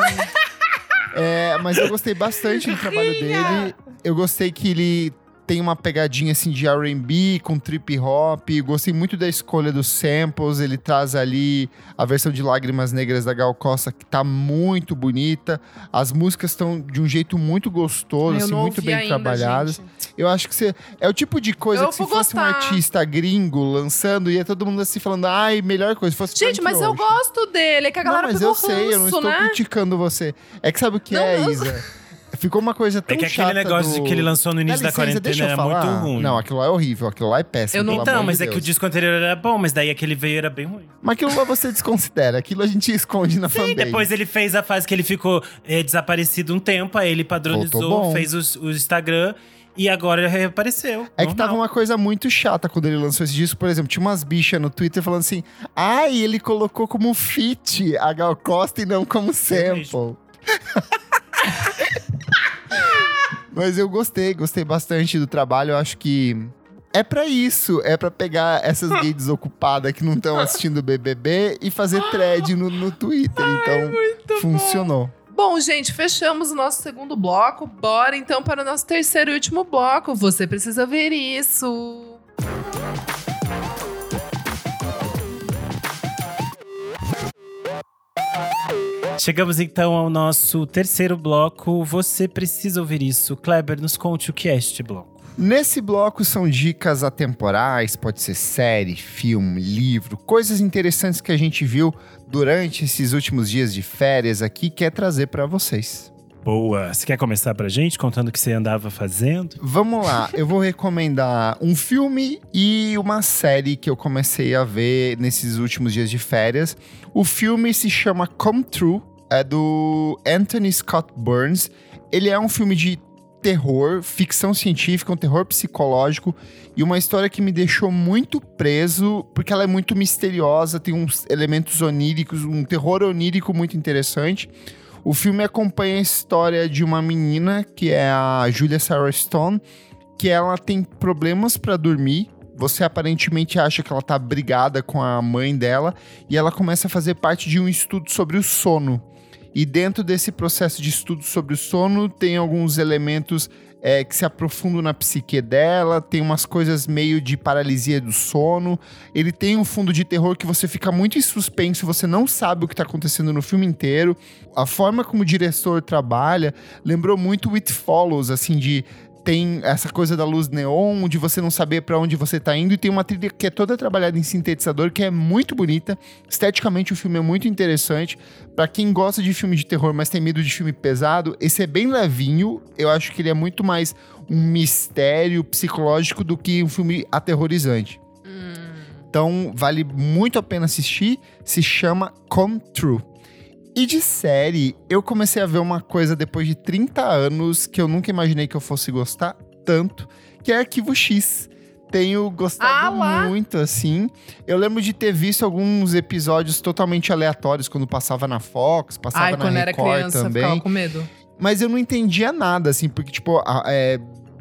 É, mas eu gostei bastante do trabalho dele. Eu gostei que ele tem uma pegadinha assim de R&B com trip hop. Gostei muito da escolha dos samples. Ele traz ali a versão de Lágrimas Negras da Gal Costa que tá muito bonita. As músicas estão de um jeito muito gostoso, Eu assim, muito bem ainda, trabalhadas. gente. Eu acho que você é o tipo de coisa Eu que se fosse um artista gringo lançando, ia todo mundo assim falando: "Ai, melhor coisa, se fosse Gente, mas eu Ocean." gosto dele, é que a galera não, mas eu sei, eu não estou né? criticando você. É que sabe o que Não, é, não. Isa? Ficou uma coisa tão É que chata aquele negócio do... que ele lançou no Dá início da licença, quarentena era muito ruim. Não, aquilo lá é horrível, aquilo lá é péssimo. Eu não- Então, mas de é que o disco anterior era bom, mas daí aquele veio era bem ruim. Mas aquilo lá você desconsidera, aquilo a gente esconde na Sim, fanbase. depois ele fez a fase que ele ficou eh, desaparecido um tempo, aí ele padronizou, fez os- o Instagram e agora ele reapareceu. É que tava Normal. uma coisa muito chata quando ele lançou esse disco. Por exemplo, tinha umas bichas no Twitter falando assim: ai, ele colocou como feat a Gal Costa e não como sample. Mas eu gostei, gostei bastante do trabalho. Eu acho que é pra isso. É pra pegar essas gays desocupadas que não estão assistindo o BBB e fazer thread no, no Twitter. Então, funcionou. Bom, gente, fechamos o nosso segundo bloco. Bora então para o nosso terceiro e último bloco. Você precisa ver isso. Chegamos então ao nosso terceiro bloco. Você precisa ouvir isso. Kleber, nos conte o que é este bloco. Nesse bloco são dicas atemporais, pode ser série, filme, livro, coisas interessantes que a gente viu durante esses últimos dias de férias aqui, quer trazer pra vocês. Boa. Você quer começar pra gente contando o que você andava fazendo? Vamos lá, eu vou recomendar um filme e uma série que eu comecei a ver nesses últimos dias de férias. O filme se chama Come True, é do Anthony Scott Burns. Ele é um filme de terror, ficção científica, um terror psicológico e uma história que me deixou muito preso, porque ela é muito misteriosa, tem uns elementos oníricos, um terror onírico muito interessante. O filme acompanha a história de uma menina, que é a Julia Sarah Stone, que ela tem problemas pra dormir. Você aparentemente acha que ela tá brigada com a mãe dela e ela começa a fazer parte de um estudo sobre o sono. E dentro desse processo de estudo sobre o sono, tem alguns elementos é, que se aprofundam na psique dela, tem umas coisas meio de paralisia do sono. Ele tem um fundo de terror que você fica muito em suspenso, você não sabe o que está acontecendo no filme inteiro. A forma como o diretor trabalha lembrou muito It Follows, assim, de tem essa coisa da luz neon, de você não saber para onde você tá indo, e tem uma trilha que é toda trabalhada em sintetizador, que é muito bonita. Esteticamente, o filme é muito interessante. Para quem gosta de filme de terror, mas tem medo de filme pesado, esse é bem levinho. Eu acho que ele é muito mais um mistério psicológico do que um filme aterrorizante. Então, vale muito a pena assistir. Se chama Come True. E de série, eu comecei a ver uma coisa depois de 30 anos que eu nunca imaginei que eu fosse gostar tanto, que é Arquivo X. Tenho gostado Ah, muito, assim. Eu lembro de ter visto alguns episódios totalmente aleatórios quando passava na Fox, passava Ai, na quando era Record criança, eu também. ficava com medo. Mas eu não entendia nada, assim, porque, tipo, a- é,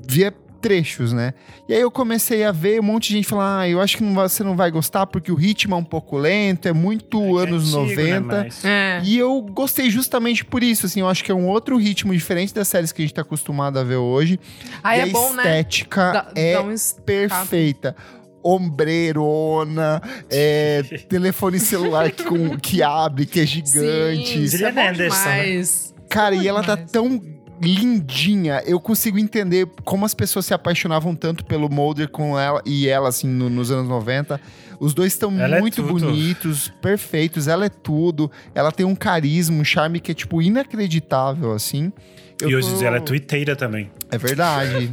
via trechos, né? E aí eu comecei a ver um monte de gente falando, ah, eu acho que não você não vai gostar porque o ritmo é um pouco lento, é muito anos É antigo, né, 90. mas- É. E eu gostei justamente por isso, assim, eu acho que é um outro ritmo diferente das séries que a gente tá acostumado a ver hoje. Aí e é a bom, né? estética Dá, é dá um perfeita. Ombreirona, é, telefone celular que, com- que abre, que é gigante. Sim, isso é Anderson, né? Cara, Bom e ela tá demais. tão lindinha. Eu consigo entender como as pessoas se apaixonavam tanto pelo Mulder com ela e ela, assim, no- nos anos 90. Os dois estão é muito tudo. bonitos, perfeitos. Ela é tudo. Ela tem um carisma, um charme que é, tipo, inacreditável, assim. Eu E hoje em tô- dia ela é twitteira também. É verdade.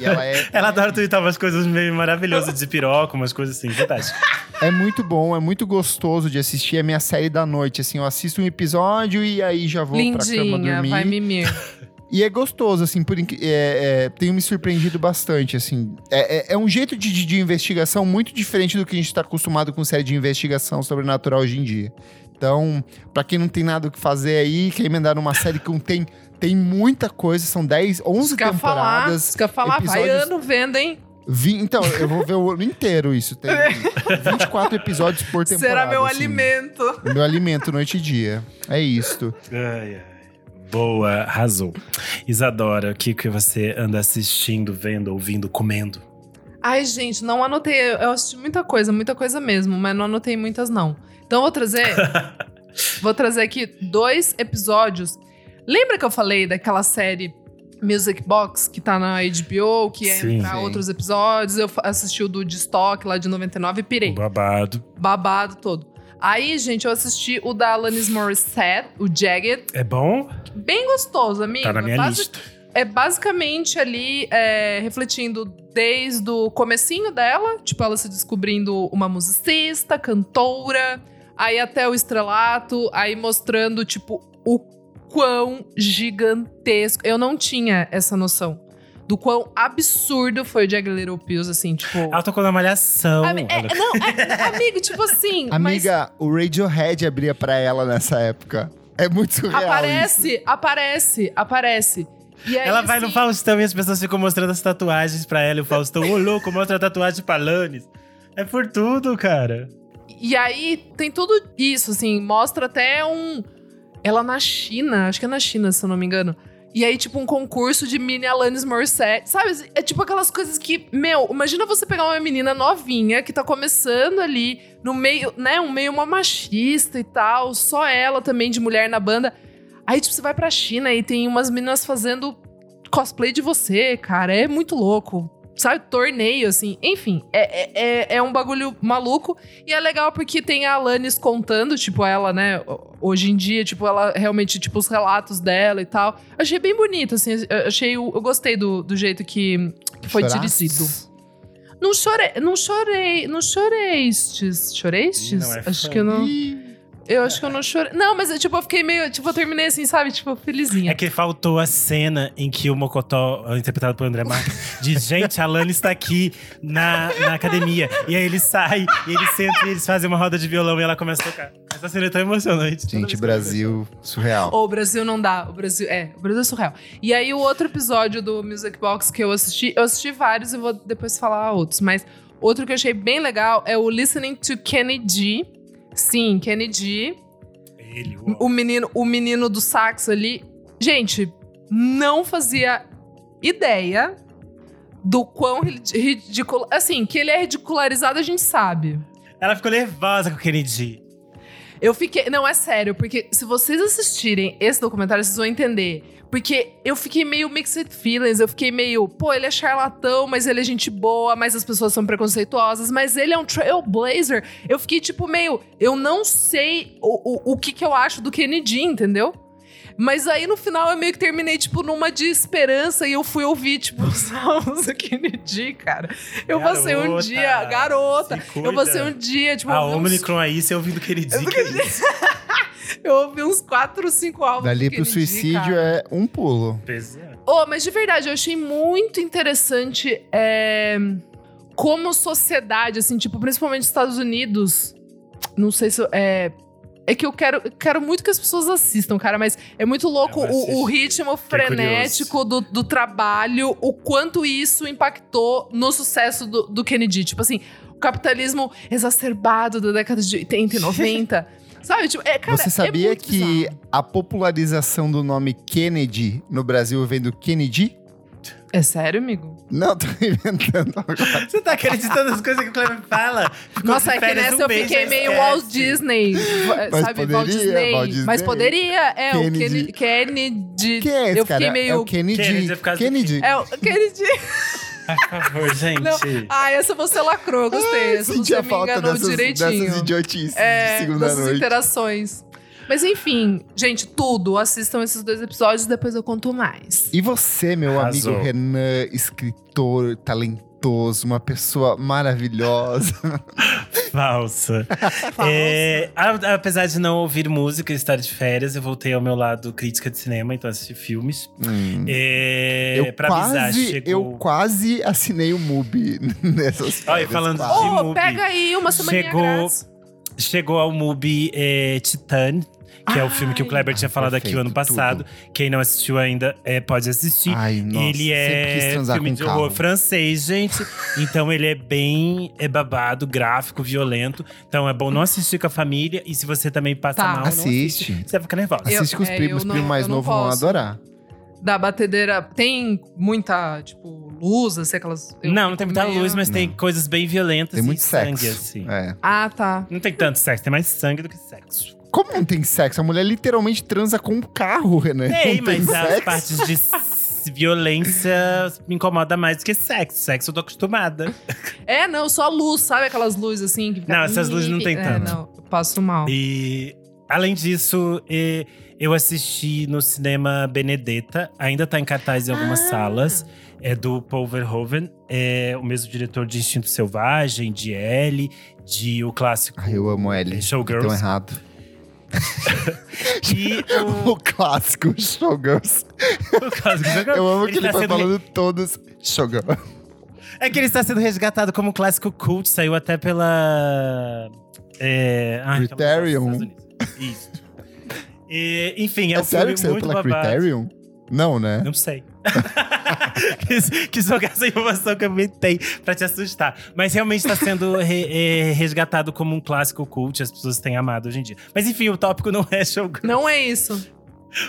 e ela é, Ela adora twittar umas coisas meio maravilhosas de piroca, umas coisas assim, fantástico. é muito bom, é muito gostoso de assistir. É minha série da noite, assim. Eu assisto um episódio e aí já vou pra cama Lindinha, dormir. vai mimir. E é gostoso, assim, por é, é, tenho me surpreendido bastante, assim. É, é- é um jeito de, de- investigação muito diferente do que a gente está acostumado com série de investigação sobrenatural hoje em dia. Então, pra quem não tem nada o que fazer aí, quer emendar numa série que não tem, tem muita coisa, são 10, 11 Isso que eu ia falar, temporadas. eu ia falar, vai episódios- ano vendo, hein? vi- então, eu vou ver o ano inteiro isso. Tem 24 episódios por temporada. Será meu assim. alimento. Meu alimento, noite e dia. É isto. Ai, ai. Boa, arrasou. Isadora, o que, que você anda assistindo, vendo, ouvindo, comendo? Ai, gente, não anotei. Eu assisti muita coisa, muita coisa mesmo, mas não anotei muitas, não. Então eu vou trazer. vou trazer aqui dois episódios. Lembra que eu falei daquela série Music Box que tá na HBO, que é Sim. outros episódios? Eu assisti o do de Stock lá de 99 e pirei. O babado. Babado todo. Aí, gente, eu assisti o da Alanis Morissette, o Jagged. É bom? Bem gostoso, amigo. Tá na minha Basi- lista. é basicamente ali é, refletindo desde o comecinho dela, tipo ela se descobrindo uma musicista, cantora, aí até o estrelato, aí mostrando tipo o quão gigantesco. Eu não tinha essa noção do quão absurdo foi o Jagged Little Pills, assim, tipo. Ela tocou na malhação. Ami- é, Ela- não, é- amigo, tipo assim. mas Amiga, o Radiohead abria pra ela nessa época. É muito surreal isso. aparece, aparece, aparece. E aí, Ela vai no assim, Faustão e as pessoas ficam mostrando as tatuagens pra ela. E o Faustão, ô louco, mostra a tatuagem pra Alanis. É por tudo, cara. E aí tem tudo isso, assim, mostra até um. Ela na China, acho que é na China, se eu não me engano. E aí, tipo, um concurso de mini Alanis Morissette. Sabe? É tipo aquelas coisas que, meu, imagina você pegar uma menina novinha que tá começando ali no meio, né? Um meio uma machista e tal, só ela também de mulher na banda. Aí, tipo, você vai pra China e tem umas meninas fazendo cosplay de você, cara. É muito louco. Sabe? Torneio, assim. Enfim, é, é, é- é um bagulho maluco. E é legal porque tem a Alanis contando, tipo, ela, né? Hoje em dia, tipo, ela realmente, tipo, os relatos dela e tal. Achei bem bonito, assim. eu Achei. Eu gostei do, do jeito que, que foi dirigido. Não chorei, não chorei, não choreistes. Choreistes? Ih, não é acho fã. que eu não. Ih, Eu acho que eu não chorei. Não, mas tipo, eu fiquei meio. Tipo, eu terminei assim, sabe? Tipo, felizinha. É que faltou a cena em que o Mocotó, interpretado por André Marques, diz: Gente, a Lana está aqui na, na academia. E aí ele sai, e ele senta e eles fazem uma roda de violão e ela começa a tocar. Essa cena é tão emocionante. Gente, eu Brasil, surreal. O Brasil não dá. O Brasil é, o Brasil é surreal. E aí, o outro episódio do Music Box que eu assisti, eu assisti vários e vou depois falar outros, mas outro que eu achei bem legal é o Listening to Kenny G. Sim, vejo. Ele, uau. O menino, o menino do sax ali. Gente, não fazia ideia do quão ridículo. Assim, que ele é ridicularizado, a gente sabe. Ela ficou nervosa com o Kennedy. Eu fiquei. Não, é sério, porque se vocês assistirem esse documentário, vocês vão entender. Porque eu fiquei meio mixed feelings, eu fiquei meio, pô, ele é charlatão, mas ele é gente boa, mas as pessoas são preconceituosas, mas ele é um trailblazer. Eu fiquei tipo meio, eu não sei o, o, o que, que eu acho do Kennedy, entendeu? Mas aí no final eu meio que terminei, tipo, numa de esperança e eu fui ouvir, tipo, os salmos do Kennedy, cara. Eu passei um Garota, dia, garota, eu passei um dia, tipo, A ouvi uns- Omnicron aí, você ouvindo Kennedy. que é isso? eu ouvi uns 4, 5 álbuns. Dali pro suicídio cara. é um pulo. Pesado. Oh, mas de verdade, eu achei muito interessante é, como sociedade, assim, tipo, principalmente Estados Unidos. Não sei se. É, é que eu quero, quero muito que as pessoas assistam, cara, mas é muito louco vou o, o ritmo frenético do, do trabalho, o quanto isso impactou no sucesso do, do Kennedy. Tipo assim, o capitalismo exacerbado da década de 80 e 90. Sabe? Tipo, é, cara, Você é sabia muito que bizarro. a popularização do nome Kennedy no Brasil vem do Kennedy? É sério, amigo? Não, tô inventando agora. Você tá acreditando nas coisas que o Cleber fala? Ficou Nossa, é que nessa um eu mês, fiquei meio. Walt Disney. Mas sabe? Walt poderia, Disney. Walt Disney. Mas poderia. É, o Kennedy. Kennedy. Kennedy. Quem é esse eu cara? fiquei meio. É o Kennedy. Kennedy, é Kennedy. É o Kennedy. Ai, por favor, gente. Não. Ah, essa você lacrou, gostei. Essa Senti você a me falta enganou dessas, direitinho. dessas idiotices é, de segunda dessas noite. interações. Mas enfim, gente, tudo. Assistam esses dois episódios, depois eu conto mais. E você, meu Arrasou. amigo Renan, escritor, talentoso, uma pessoa maravilhosa. Falsa. É, a- apesar de não ouvir música e estar de férias, eu voltei ao meu lado crítica de cinema, então assisti filmes. Hum. É, eu, pra avisar, quase, chegou... eu quase assinei o MUBI nessas Olha, férias, falando quase. de Mubi. pega aí uma semana Chegou- grátis. Chegou ao MUBI é, Titan, que é o filme que o Ai. Kleber tinha falado aqui o ano perfeito, passado. Quem não assistiu ainda é, pode assistir. Ai, nossa, ele é filme de horror francês, gente. então ele é bem é babado, gráfico, violento. Então é bom não assistir com a família. E se você também passa Tá. mal, não assiste. Assiste. Você vai ficar nervosa. Eu- Assiste com os é, primos, eu não- primo mais eu não novo vão adorar. Da batedeira. Tem muita, tipo, luz, assim, aquelas. não, não tem muita meio- luz, mas tem Não. coisas bem violentas Tem e muito sangue, sexo. assim. É. Ah, tá. Não tem tanto sexo, tem mais sangue do que sexo. Como não tem sexo? A mulher literalmente transa com um carro, Renan. Tem, não tem mas as partes de violência me incomoda mais do que sexo. Sexo eu tô acostumada. É, não, só luz, sabe aquelas luzes assim? Que fica- Não, essas luzes não tem É, tanto. não, eu passo mal. E além disso, eu assisti no cinema Benedetta. Ainda tá em cartaz em algumas Ah. salas. É do Paul Verhoeven. É o mesmo diretor de Instinto Selvagem, de L, de o clássico Ai, eu amo ele. Showgirls. Tão errado. E o, O clássico Showgirls. o clássico Showgirls. Eu amo que ele tá vai sendo re- falando todos Showgirls. É que ele está sendo resgatado como clássico cult, saiu até pela. É, ai, é Criterion. Isso. E, enfim, é, É um sério que saiu pela babado. Criterion? Não, né? Não sei. quis, quis jogar essa informação que eu inventei pra te assustar. Mas realmente está sendo re- é, resgatado como um clássico cult, as pessoas têm amado hoje em dia. Mas enfim, o tópico não é showgirl. Não é isso.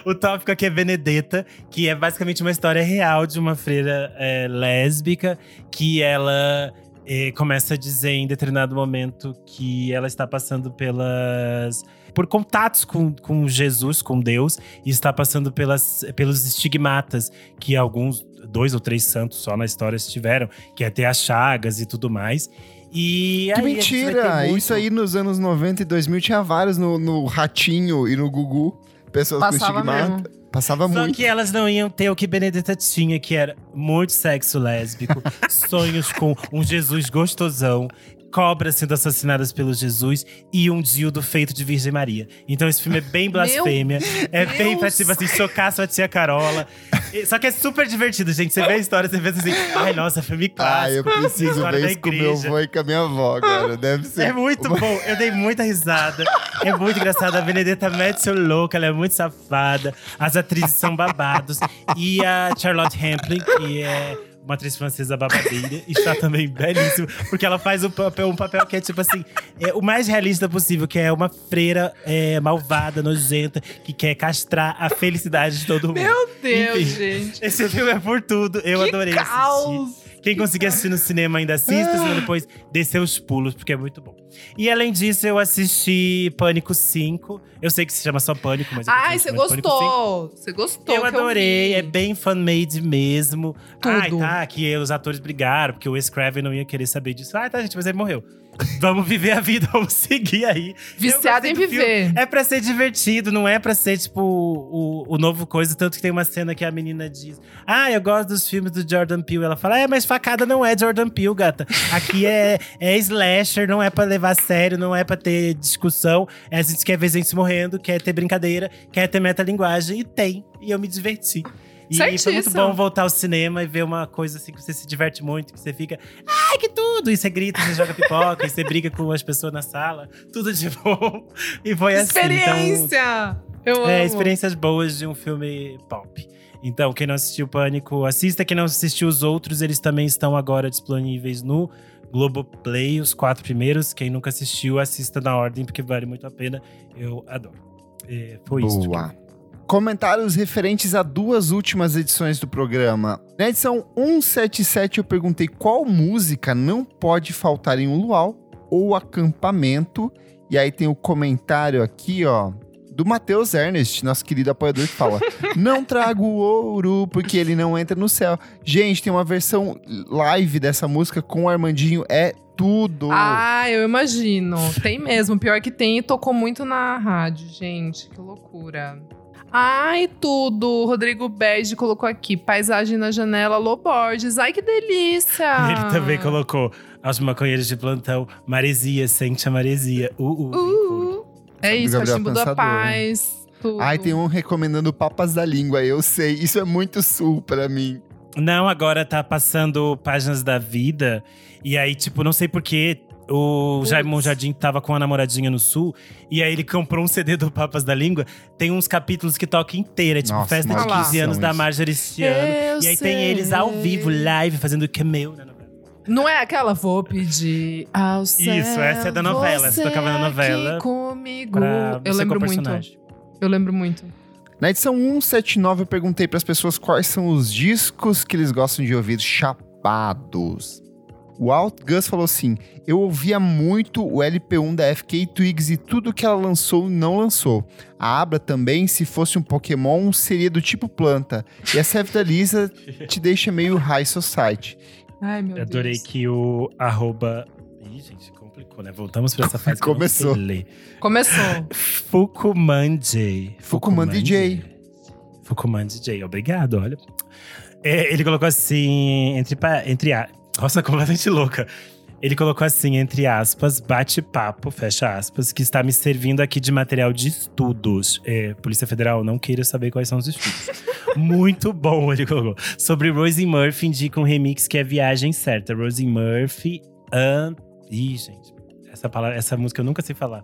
O tópico aqui é Benedetta, que é basicamente uma história real de uma freira é, lésbica que ela é, começa a dizer em determinado momento que ela está passando pelas. Por contatos com, com Jesus, com Deus, e está passando pelas, pelos estigmatas que alguns, dois ou três santos só na história tiveram, que é ter as chagas e tudo mais. E Que mentira! muito- Isso aí nos anos 90 e 2000 tinha vários no, no Ratinho e no Gugu. Pessoas Passava com estigmata. mesmo. Passava Só muito. que elas não iam ter o que Benedetta tinha, que era muito sexo lésbico, sonhos com um Jesus gostosão, cobras sendo assassinadas pelo Jesus e um dildo feito de Virgem Maria. Então esse filme é bem blasfêmia, é bem pra Deus! tipo assim, chocar sua tia Carola. Só que é super divertido, gente. Você vê a história, você pensa assim, ai, nossa, filme clássico. Ah, eu preciso ver da isso com meu avô e com a minha avó, cara. Deve ser. É muito bom, eu dei muita risada. É muito engraçado. A Benedetta mete seu louco, ela é muito safada. As atrizes são babados. E a Charlotte Rampling, que é uma atriz francesa babadeira, está também belíssima. Porque ela faz um papel, um papel que é tipo assim, é o mais realista possível, que é uma freira é, malvada, nojenta, que quer castrar a felicidade de todo mundo. Meu Deus, Enfim. gente. Esse filme é por tudo. Eu que adorei assistir. Quem conseguir assistir no cinema ainda assista, senão depois descer os pulos, porque é muito bom. E além disso, eu assisti Pânico 5. Eu sei que se chama só Pânico, mas eu Ai, você chamando Pânico 5. gostou. Você gostou. Eu adorei, vi. é bem fan-made mesmo. Tudo. Ai, tá, que os atores brigaram, porque o Wes Craven não ia querer saber disso. Ah, tá, gente, mas ele morreu. Vamos viver a vida, vamos seguir aí. Viciado em viver. filme. É pra ser divertido, não é pra ser, tipo, o, o novo coisa. Tanto que tem uma cena que a menina diz: Ah, eu gosto dos filmes do Jordan Peele. Ela fala: É, mas facada não é Jordan Peele, gata. Aqui é, é slasher, não é pra levar a sério, não é pra ter discussão. É, a gente quer ver gente morrendo, quer ter brincadeira, quer ter metalinguagem. E tem. E eu me diverti. E foi muito bom voltar ao cinema e ver uma coisa assim que você se diverte muito, que você fica, ai, que tudo! E você grita, você joga pipoca, e você briga com as pessoas na sala, tudo de bom. E foi assim. Então, Experiência! Eu amo. é, experiências boas de um filme pop. Então, quem não assistiu Pânico, assista. Quem não assistiu os outros, eles também estão agora disponíveis no Globoplay, os quatro primeiros. Quem nunca assistiu, assista na ordem, porque vale muito a pena. Eu adoro. É, foi isso. Boa. Comentários referentes a duas últimas edições do programa. Na edição 177, eu perguntei qual música não pode faltar em um luau ou acampamento. E aí tem o comentário aqui, ó, do Matheus Ernest, nosso querido apoiador, que fala: Não trago ouro porque ele não entra no céu. Gente, tem uma versão live dessa música com o Armandinho, é tudo. Ah, eu imagino. Tem mesmo. Pior que tem e tocou muito na rádio, gente. Que loucura. Ai, tudo. Rodrigo Bege colocou aqui. Paisagem na janela, Loborges. Ai, que delícia. Ele também colocou aos maconheiros de plantão, maresia, sente a maresia. Uh, uh, Uh, é isso, cachimbo da paz. Tudo. Ai, tem um recomendando papas da língua, eu sei. Isso é muito sul pra mim. Não, agora tá passando páginas da vida. E aí, tipo, não sei porquê. O. Jaimon Jardim tava com a namoradinha no sul. E aí ele comprou um CD do Papas da Língua. Tem uns capítulos que toca inteira. é Tipo, Nossa, festa de maldição 15 anos da. Marjorie este ano. E aí sei. tem eles ao vivo, live, fazendo cameo na novela. Não é aquela vou pedir ao céu. Isso, essa é da novela, essa você tocava na novela aqui comigo. Pra Eu você lembro com o muito. personagem. Eu lembro muito. Na edição 179, eu perguntei pras pessoas quais são os discos que eles gostam de ouvir chapados. O Alt Gus falou assim: Eu ouvia muito o LP1 da FK Twigs e tudo que ela lançou não lançou. A Abra também, se fosse um Pokémon, seria do tipo planta. E a Seth da Lisa te deixa meio high society. Ai, meu Eu Adorei Deus. que o arroba. Ih, gente, complicou, né? Voltamos pra essa fase. que eu não Começou. sei ler. Começou. Fukuman Fukuman DJ. Fukuman DJ, obrigado, olha. É, ele colocou assim, entre, entre a... Nossa, completamente louca. Ele colocou assim, entre aspas, bate-papo, fecha aspas, que está me servindo aqui de material de estudos. É, Polícia Federal, não queira saber quais são os estudos. Muito bom, ele colocou. Sobre Rosie Murphy, indica um remix que é Viagem Certa. Rosie Murphy, un... Ih, gente, essa, palavra, essa música eu nunca sei falar.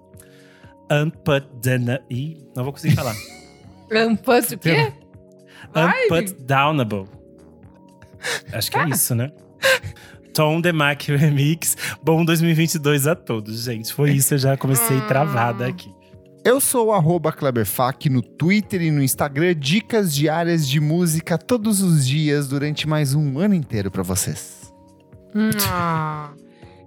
Unputdownable. Ih, não vou conseguir falar. Rampante o quê? Ai, Unputdownable. Acho que é Ah. isso, né? Tom DeMac Remix. Bom 2022 a todos, gente. Foi isso, eu já comecei Ah. travada aqui. Eu sou o arroba KleberFac no Twitter e no Instagram, dicas diárias de música todos os dias durante mais um ano inteiro pra vocês. Ah.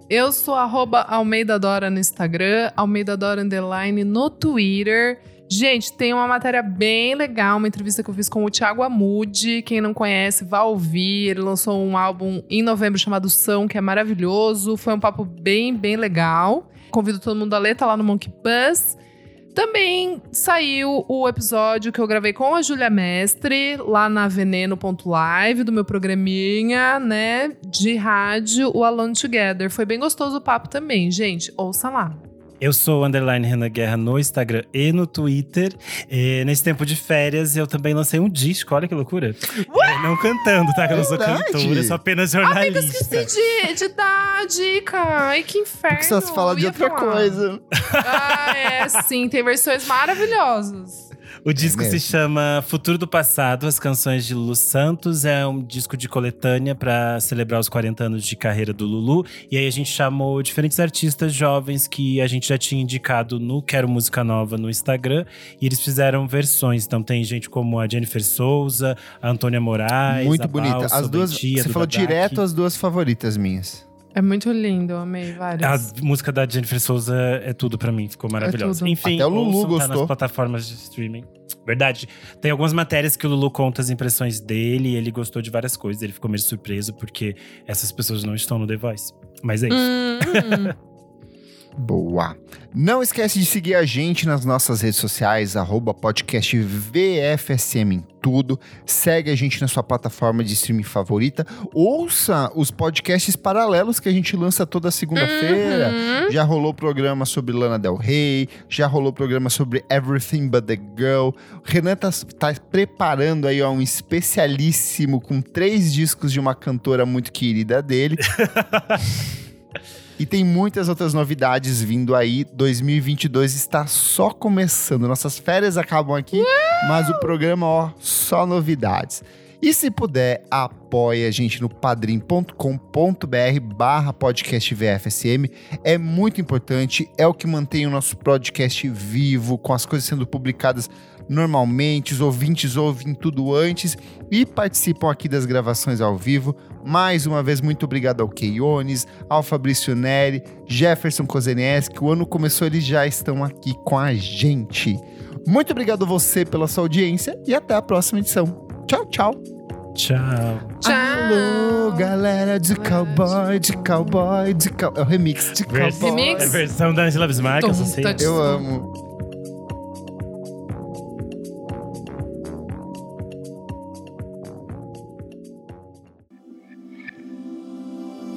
Eu sou arroba Almeida Dora no Instagram, Almeida Dora Underline no Twitter. Gente, tem uma matéria bem legal, uma entrevista que eu fiz com o Thiago Amude. Quem não conhece, vá ouvir. Ele lançou um álbum em novembro chamado São, que é maravilhoso. Foi um papo bem, bem legal. Convido todo mundo a ler, tá lá no Monkey Buzz. Também saiu o episódio que eu gravei com a Júlia Mestre, lá na veneno.live, do meu programinha, né, de rádio, o Alone Together. Foi bem gostoso o papo também, gente. Ouça lá. Eu sou o underline Renan Guerra no Instagram e no Twitter. E nesse tempo de férias, eu também lancei um disco, olha que loucura. É, não cantando, tá? Que eu não sou Verdade. cantora, eu sou apenas Amiga, jornalista. esqueci de, de dar a dica. Ai, que inferno. Porque você fala eu de outra falar. coisa. Ah, é, sim. Tem versões maravilhosas. O disco se mesmo. chama Futuro do Passado, as canções de Lulu Santos. É um disco de coletânea para celebrar os 40 anos de carreira do Lulu. E aí a gente chamou diferentes artistas jovens que a gente já tinha indicado no Quero Música Nova no Instagram. E eles fizeram versões. Então tem gente como a Jennifer Souza, a Antônia Moraes. Muito bonita. Balsa, As duas. Você falou direto as duas favoritas minhas. É muito lindo, eu amei várias. A música da Jennifer Souza é tudo pra mim, ficou maravilhosa. tudo. Enfim, Até o Lulu tá gostou. nas plataformas de streaming. Verdade. Tem algumas matérias que o Lulu conta as impressões dele e ele gostou de várias coisas. Ele ficou meio surpreso porque essas pessoas não estão no The Voice. Mas é isso. Hum, Boa. Não esquece de seguir a gente nas nossas redes sociais, arroba podcast VFSM em tudo. Segue a gente na sua plataforma de streaming favorita. Ouça os podcasts paralelos que a gente lança toda segunda-feira. uhum. Já rolou programa sobre Lana Del Rey, já rolou programa sobre Everything But The Girl. O Renan tá, tá preparando aí ó, um especialíssimo com três discos de uma cantora muito querida dele. E tem muitas outras novidades vindo aí. 2022 está só começando. Nossas férias acabam aqui, mas o programa, ó, só novidades. E se puder, apoie a gente no padrim.com.br barra podcast VFSM. É muito importante, é o que mantém o nosso podcast vivo, com as coisas sendo publicadas normalmente, os ouvintes ouvem tudo antes e participam aqui das gravações ao vivo. Mais uma vez, muito obrigado ao Keiones, ao Fabrício Neri, Jefferson Kozenieski. O ano começou, eles já estão aqui com a gente. Muito obrigado a você pela sua audiência e até a próxima edição. Tchau, tchau. Tchau. Tchau. Alô, galera de cowboy, de cowboy, de cowboy. É o remix de cowboy. Remix? É a versão da Angela Bismarck, eu. Tum, tum, Eu amo.